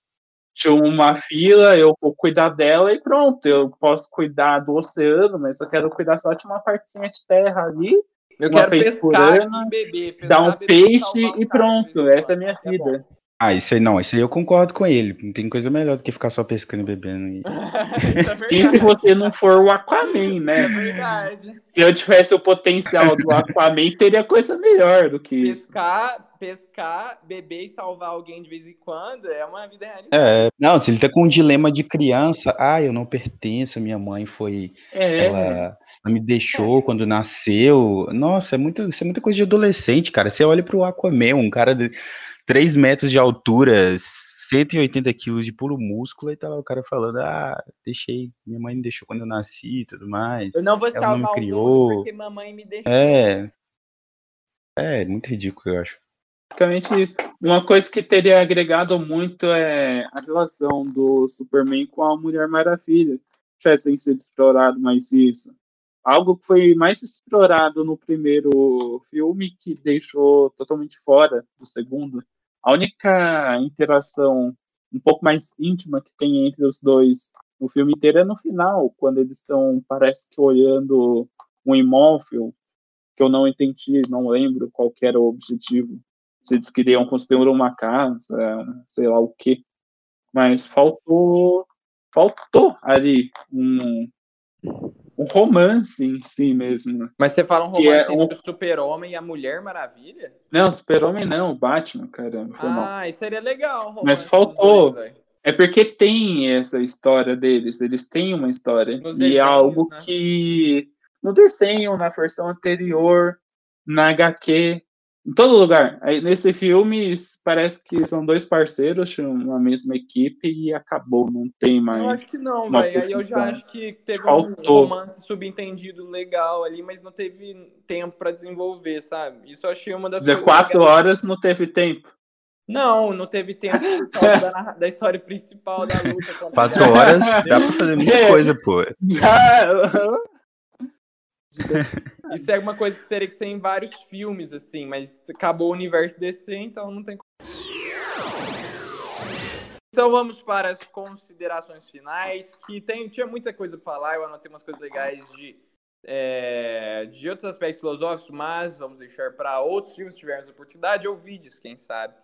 De uma fila, eu vou cuidar dela e pronto. Eu posso cuidar do oceano, mas eu quero cuidar só de uma partezinha de terra ali eu uma quero vez por ano, beber, dar um peixe e pronto. Essa é a minha é vida. Ah, isso aí não, isso aí eu concordo com ele. Não tem coisa melhor do que ficar só pescando e bebendo. E, é e se você não for o Aquaman, né? É verdade. Se eu tivesse o potencial do Aquaman, teria coisa melhor do que pescar, isso. Pescar, beber e salvar alguém de vez em quando é uma vida realizada. É, não, se ele tá com um dilema de criança, ah, eu não pertenço, minha mãe foi. É. Ela me deixou quando nasceu. Nossa, é, muito, isso é muita coisa de adolescente, cara. Você olha pro Aquaman, um cara de 3 metros de altura, 180 quilos de puro músculo, e tá lá o cara falando, ah, deixei, minha mãe me deixou quando eu nasci e tudo mais. Eu não vou salvar não me criou. o porque mamãe me deixou. É. É, muito ridículo, eu acho. Basicamente isso. Uma coisa que teria agregado muito é a relação do Superman com a Mulher Maravilha. Tivessem sido explorado mais isso algo que foi mais explorado no primeiro filme que deixou totalmente fora do segundo. A única interação um pouco mais íntima que tem entre os dois no filme inteiro é no final, quando eles estão, parece que olhando um imóvel, que eu não entendi, não lembro qual era o objetivo. Se eles queriam construir uma casa, sei lá o quê. Mas faltou, faltou ali um, um romance em si mesmo. Mas você fala um romance é um... entre o Super-Homem e a Mulher Maravilha? Não, Super-Homem não, o Batman, caramba. Ah, isso seria legal. Mas faltou. Dois, é porque tem essa história deles, eles têm uma história. Nos e é desenhos, é algo né? que no desenho, na versão anterior, na HQ, em todo lugar. Aí, nesse filme, parece que são dois parceiros, uma mesma equipe e acabou, não tem mais. Eu acho que não, velho. Aí eu já acho que teve Faltou. um romance subentendido legal ali, mas não teve tempo para desenvolver, sabe? Isso eu achei uma das De quatro legais. horas não teve tempo. Não, não teve tempo por causa da, da, história principal da luta. Quatro horas dá pra fazer muita coisa, pô. Isso é uma coisa que teria que ser em vários filmes, assim, mas acabou o universo DC, então não tem Então vamos para as considerações finais, que tem, tinha muita coisa para falar, eu anotei umas coisas legais de, é, de outros aspectos filosóficos, mas vamos deixar para outros filmes se tivermos oportunidade, ou vídeos, quem sabe.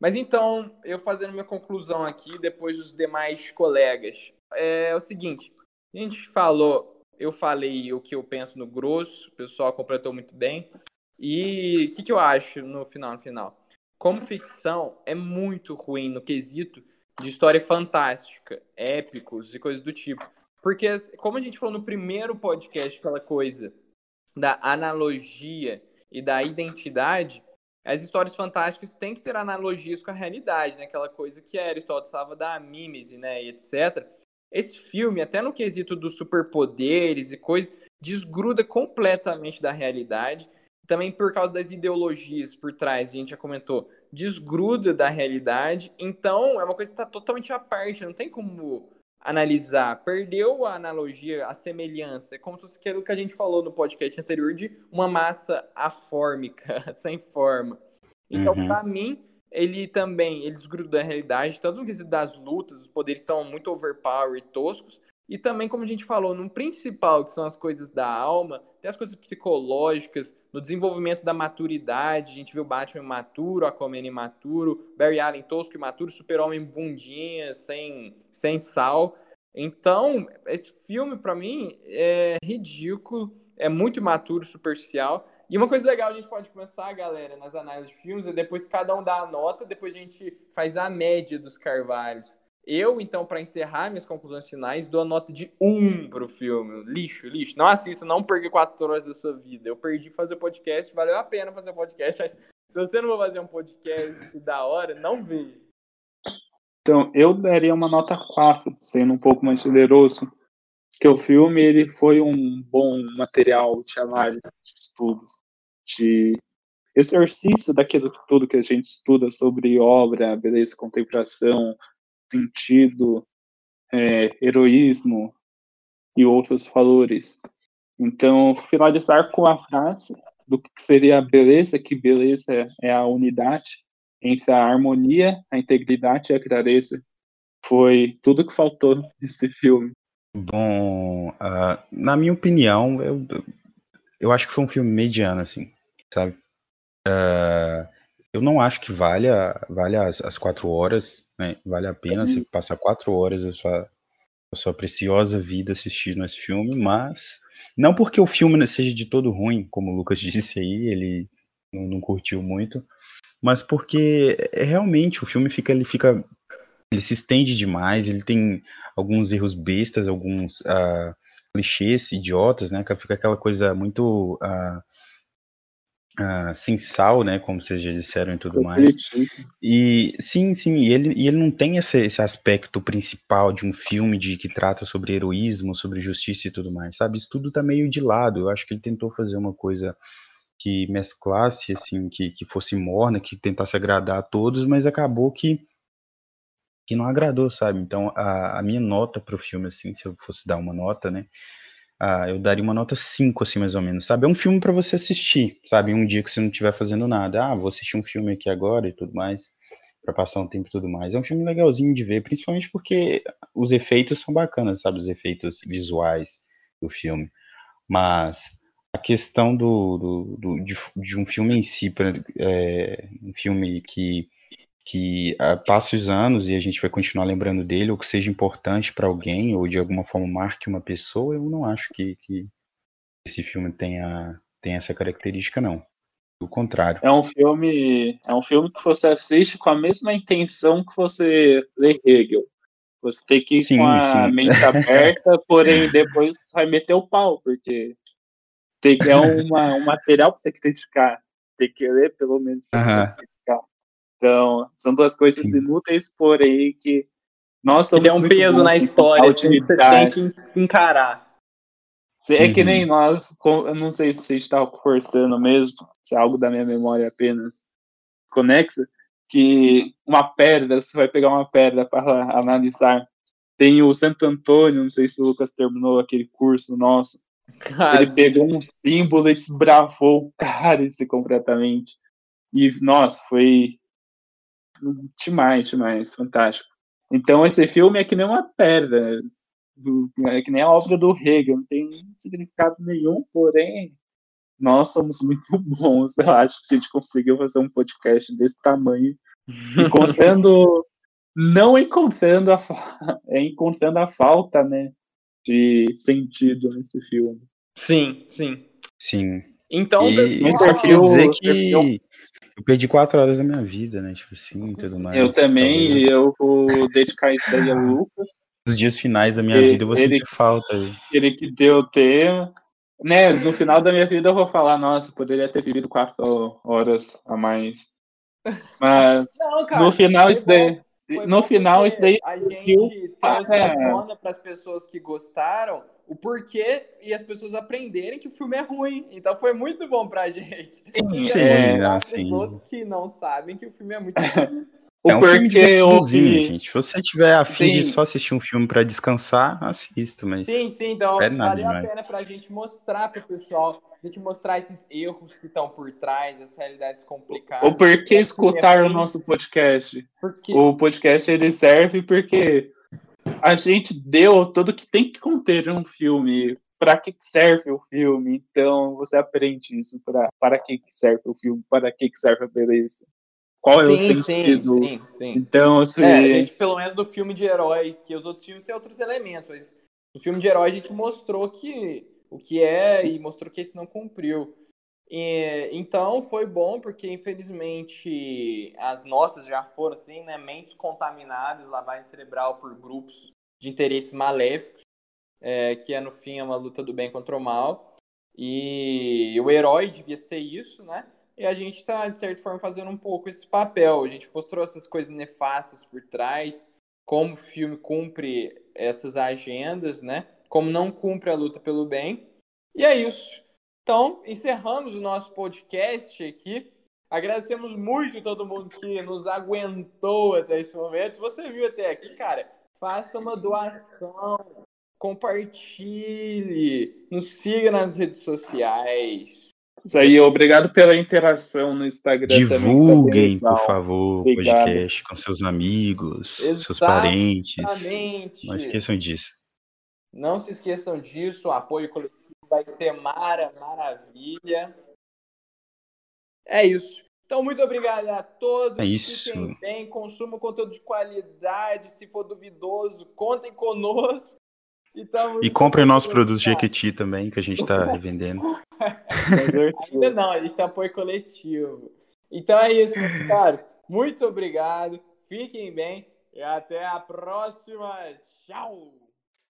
Mas então, eu fazendo minha conclusão aqui, depois dos demais colegas, é o seguinte, a gente falou eu falei o que eu penso no grosso, o pessoal completou muito bem. E o que, que eu acho no final, no final? Como ficção, é muito ruim no quesito de história fantástica, épicos e coisas do tipo. Porque, como a gente falou no primeiro podcast, aquela coisa da analogia e da identidade, as histórias fantásticas têm que ter analogias com a realidade, né? Aquela coisa que Aristóteles falava da mímese, né, e etc. Esse filme, até no quesito dos superpoderes e coisas, desgruda completamente da realidade. Também por causa das ideologias por trás, a gente já comentou, desgruda da realidade. Então, é uma coisa que está totalmente à parte, não tem como analisar. Perdeu a analogia, a semelhança. É como se fosse aquilo que a gente falou no podcast anterior de uma massa afórmica, sem forma. Então, uhum. para mim, ele também ele desgruda da realidade, tanto no quesito das lutas, os poderes estão muito overpower e toscos, e também, como a gente falou, no principal, que são as coisas da alma, tem as coisas psicológicas, no desenvolvimento da maturidade, a gente viu Batman imaturo, Aquaman imaturo, Barry Allen tosco imaturo, Super-Homem bundinha, sem, sem sal. Então, esse filme, para mim, é ridículo, é muito imaturo, superficial. E uma coisa legal, a gente pode começar, galera, nas análises de filmes, é depois cada um dá a nota, depois a gente faz a média dos carvalhos. Eu, então, para encerrar minhas conclusões finais, dou a nota de 1 pro filme. Lixo, lixo. Não assista, não perca quatro horas da sua vida. Eu perdi fazer podcast, valeu a pena fazer podcast, mas se você não vai fazer um podcast da hora, não vê. Então, eu daria uma nota 4, sendo um pouco mais generoso, que o filme ele foi um bom material de análise de estudos, de exercício daquilo tudo que a gente estuda sobre obra, beleza, contemplação, sentido, é, heroísmo e outros valores. Então, finalizar com a frase do que seria a beleza, que beleza é a unidade entre a harmonia, a integridade e a clareza. Foi tudo que faltou nesse filme. Bom, uh, na minha opinião, eu, eu acho que foi um filme mediano, assim, sabe? Uh, eu não acho que valha, valha as, as quatro horas, né? Vale a pena você uhum. passar quatro horas da sua, da sua preciosa vida assistindo esse filme, mas não porque o filme seja de todo ruim, como o Lucas disse aí, ele não, não curtiu muito, mas porque é, realmente o filme fica, ele fica, ele se estende demais, ele tem alguns erros bestas, alguns uh, clichês idiotas, né? Fica aquela coisa muito uh, Uh, sem sal, né, como vocês já disseram e tudo mais. E sim, sim, e ele, e ele não tem esse, esse aspecto principal de um filme de que trata sobre heroísmo, sobre justiça e tudo mais, sabe? Isso tudo tá meio de lado. Eu acho que ele tentou fazer uma coisa que mesclasse, assim, que, que fosse morna, que tentasse agradar a todos, mas acabou que que não agradou, sabe? Então, a, a minha nota pro filme, assim, se eu fosse dar uma nota, né, ah, eu daria uma nota 5, assim, mais ou menos, sabe? É um filme para você assistir, sabe? Um dia que você não estiver fazendo nada. Ah, vou assistir um filme aqui agora e tudo mais, para passar um tempo e tudo mais. É um filme legalzinho de ver, principalmente porque os efeitos são bacanas, sabe? Os efeitos visuais do filme. Mas a questão do, do, do de, de, um filme em si, pra, é, um filme que que uh, passe os anos e a gente vai continuar lembrando dele, ou que seja importante para alguém, ou de alguma forma marque uma pessoa, eu não acho que, que esse filme tenha, tenha essa característica, não. Do contrário. É um filme, é um filme que você assiste com a mesma intenção que você lê Hegel. Você tem que ir sim, com a sim. mente aberta, porém depois vai meter o pau, porque tem, é uma, um material para você criticar. Tem que ler pelo menos. Uh -huh. Então, são duas coisas Sim. inúteis, porém que nós somos. Ele é um peso na história, assim, você tem que encarar. É uhum. que nem nós, eu não sei se você está conversando mesmo, se é algo da minha memória apenas conexa, que uma pedra, você vai pegar uma pedra para analisar. Tem o Santo Antônio, não sei se o Lucas terminou aquele curso nosso. Ele pegou um símbolo e desbravou o cálice completamente. E, nossa, foi Demais, demais, fantástico. Então esse filme é que nem uma pedra, é que nem a obra do Hegel, não tem significado nenhum, porém nós somos muito bons. Eu acho que a gente conseguiu fazer um podcast desse tamanho, encontrando, não encontrando a, é encontrando a falta, né, de sentido nesse filme. Sim, sim. Sim. Então, e pessoal, eu só queria dizer que eu perdi quatro horas da minha vida, né? Tipo assim, e tudo mais. Eu também, talvez... eu vou dedicar isso daí ao Lucas. Os dias finais da minha ele, vida eu vou sentir falta. Ele que deu o tema. né, no final da minha vida eu vou falar, nossa, poderia ter vivido quatro horas a mais. Mas não, cara, no final isso daí. No final, isso daí. A gente trouxe é. para as pessoas que gostaram o porquê e as pessoas aprenderem que o filme é ruim. Então foi muito bom pra gente. Sim, sim, é, pessoas que não sabem que o filme é muito ruim. O é um filme divertidinho, gente. Se você tiver afim sim. de só assistir um filme para descansar, assista, mas. Sim, sim, então vale a pena pra gente mostrar pro pessoal, a gente mostrar esses erros que estão por trás, as realidades complicadas. O porquê escutar o nosso podcast? Porque... O podcast ele serve porque a gente deu tudo que tem que conter um filme. Para que serve o filme? Então você aprende isso. Pra, para que serve o filme? Para que serve a beleza? Qual sim, é o sentido? Sim, sim, sim. Então, assim. É, gente, pelo menos no filme de herói, que os outros filmes têm outros elementos, mas no filme de herói a gente mostrou que o que é e mostrou que esse não cumpriu. E, então foi bom porque infelizmente as nossas já foram assim, né, mentes contaminadas, lavagem cerebral por grupos de interesses maléficos, é, que é no fim é uma luta do bem contra o mal. E o herói devia ser isso, né? E a gente está, de certa forma, fazendo um pouco esse papel. A gente mostrou essas coisas nefastas por trás, como o filme cumpre essas agendas, né? Como não cumpre a luta pelo bem. E é isso. Então, encerramos o nosso podcast aqui. Agradecemos muito todo mundo que nos aguentou até esse momento. Se você viu até aqui, cara, faça uma doação, compartilhe, nos siga nas redes sociais. Isso aí, obrigado pela interação no Instagram Divulguem, também, por favor, o podcast com seus amigos, Exatamente. seus parentes. Não esqueçam disso. Não se esqueçam disso, o apoio coletivo vai ser mara, maravilha. É isso. Então, muito obrigado a todos. É isso. Fiquem bem, consumam conteúdo de qualidade. Se for duvidoso, contem conosco. Então, e comprem nosso produto Jequiti também, que a gente está revendendo. Ainda não, a gente tem apoio coletivo. Então é isso, meus caros. Muito obrigado. Fiquem bem e até a próxima. Tchau!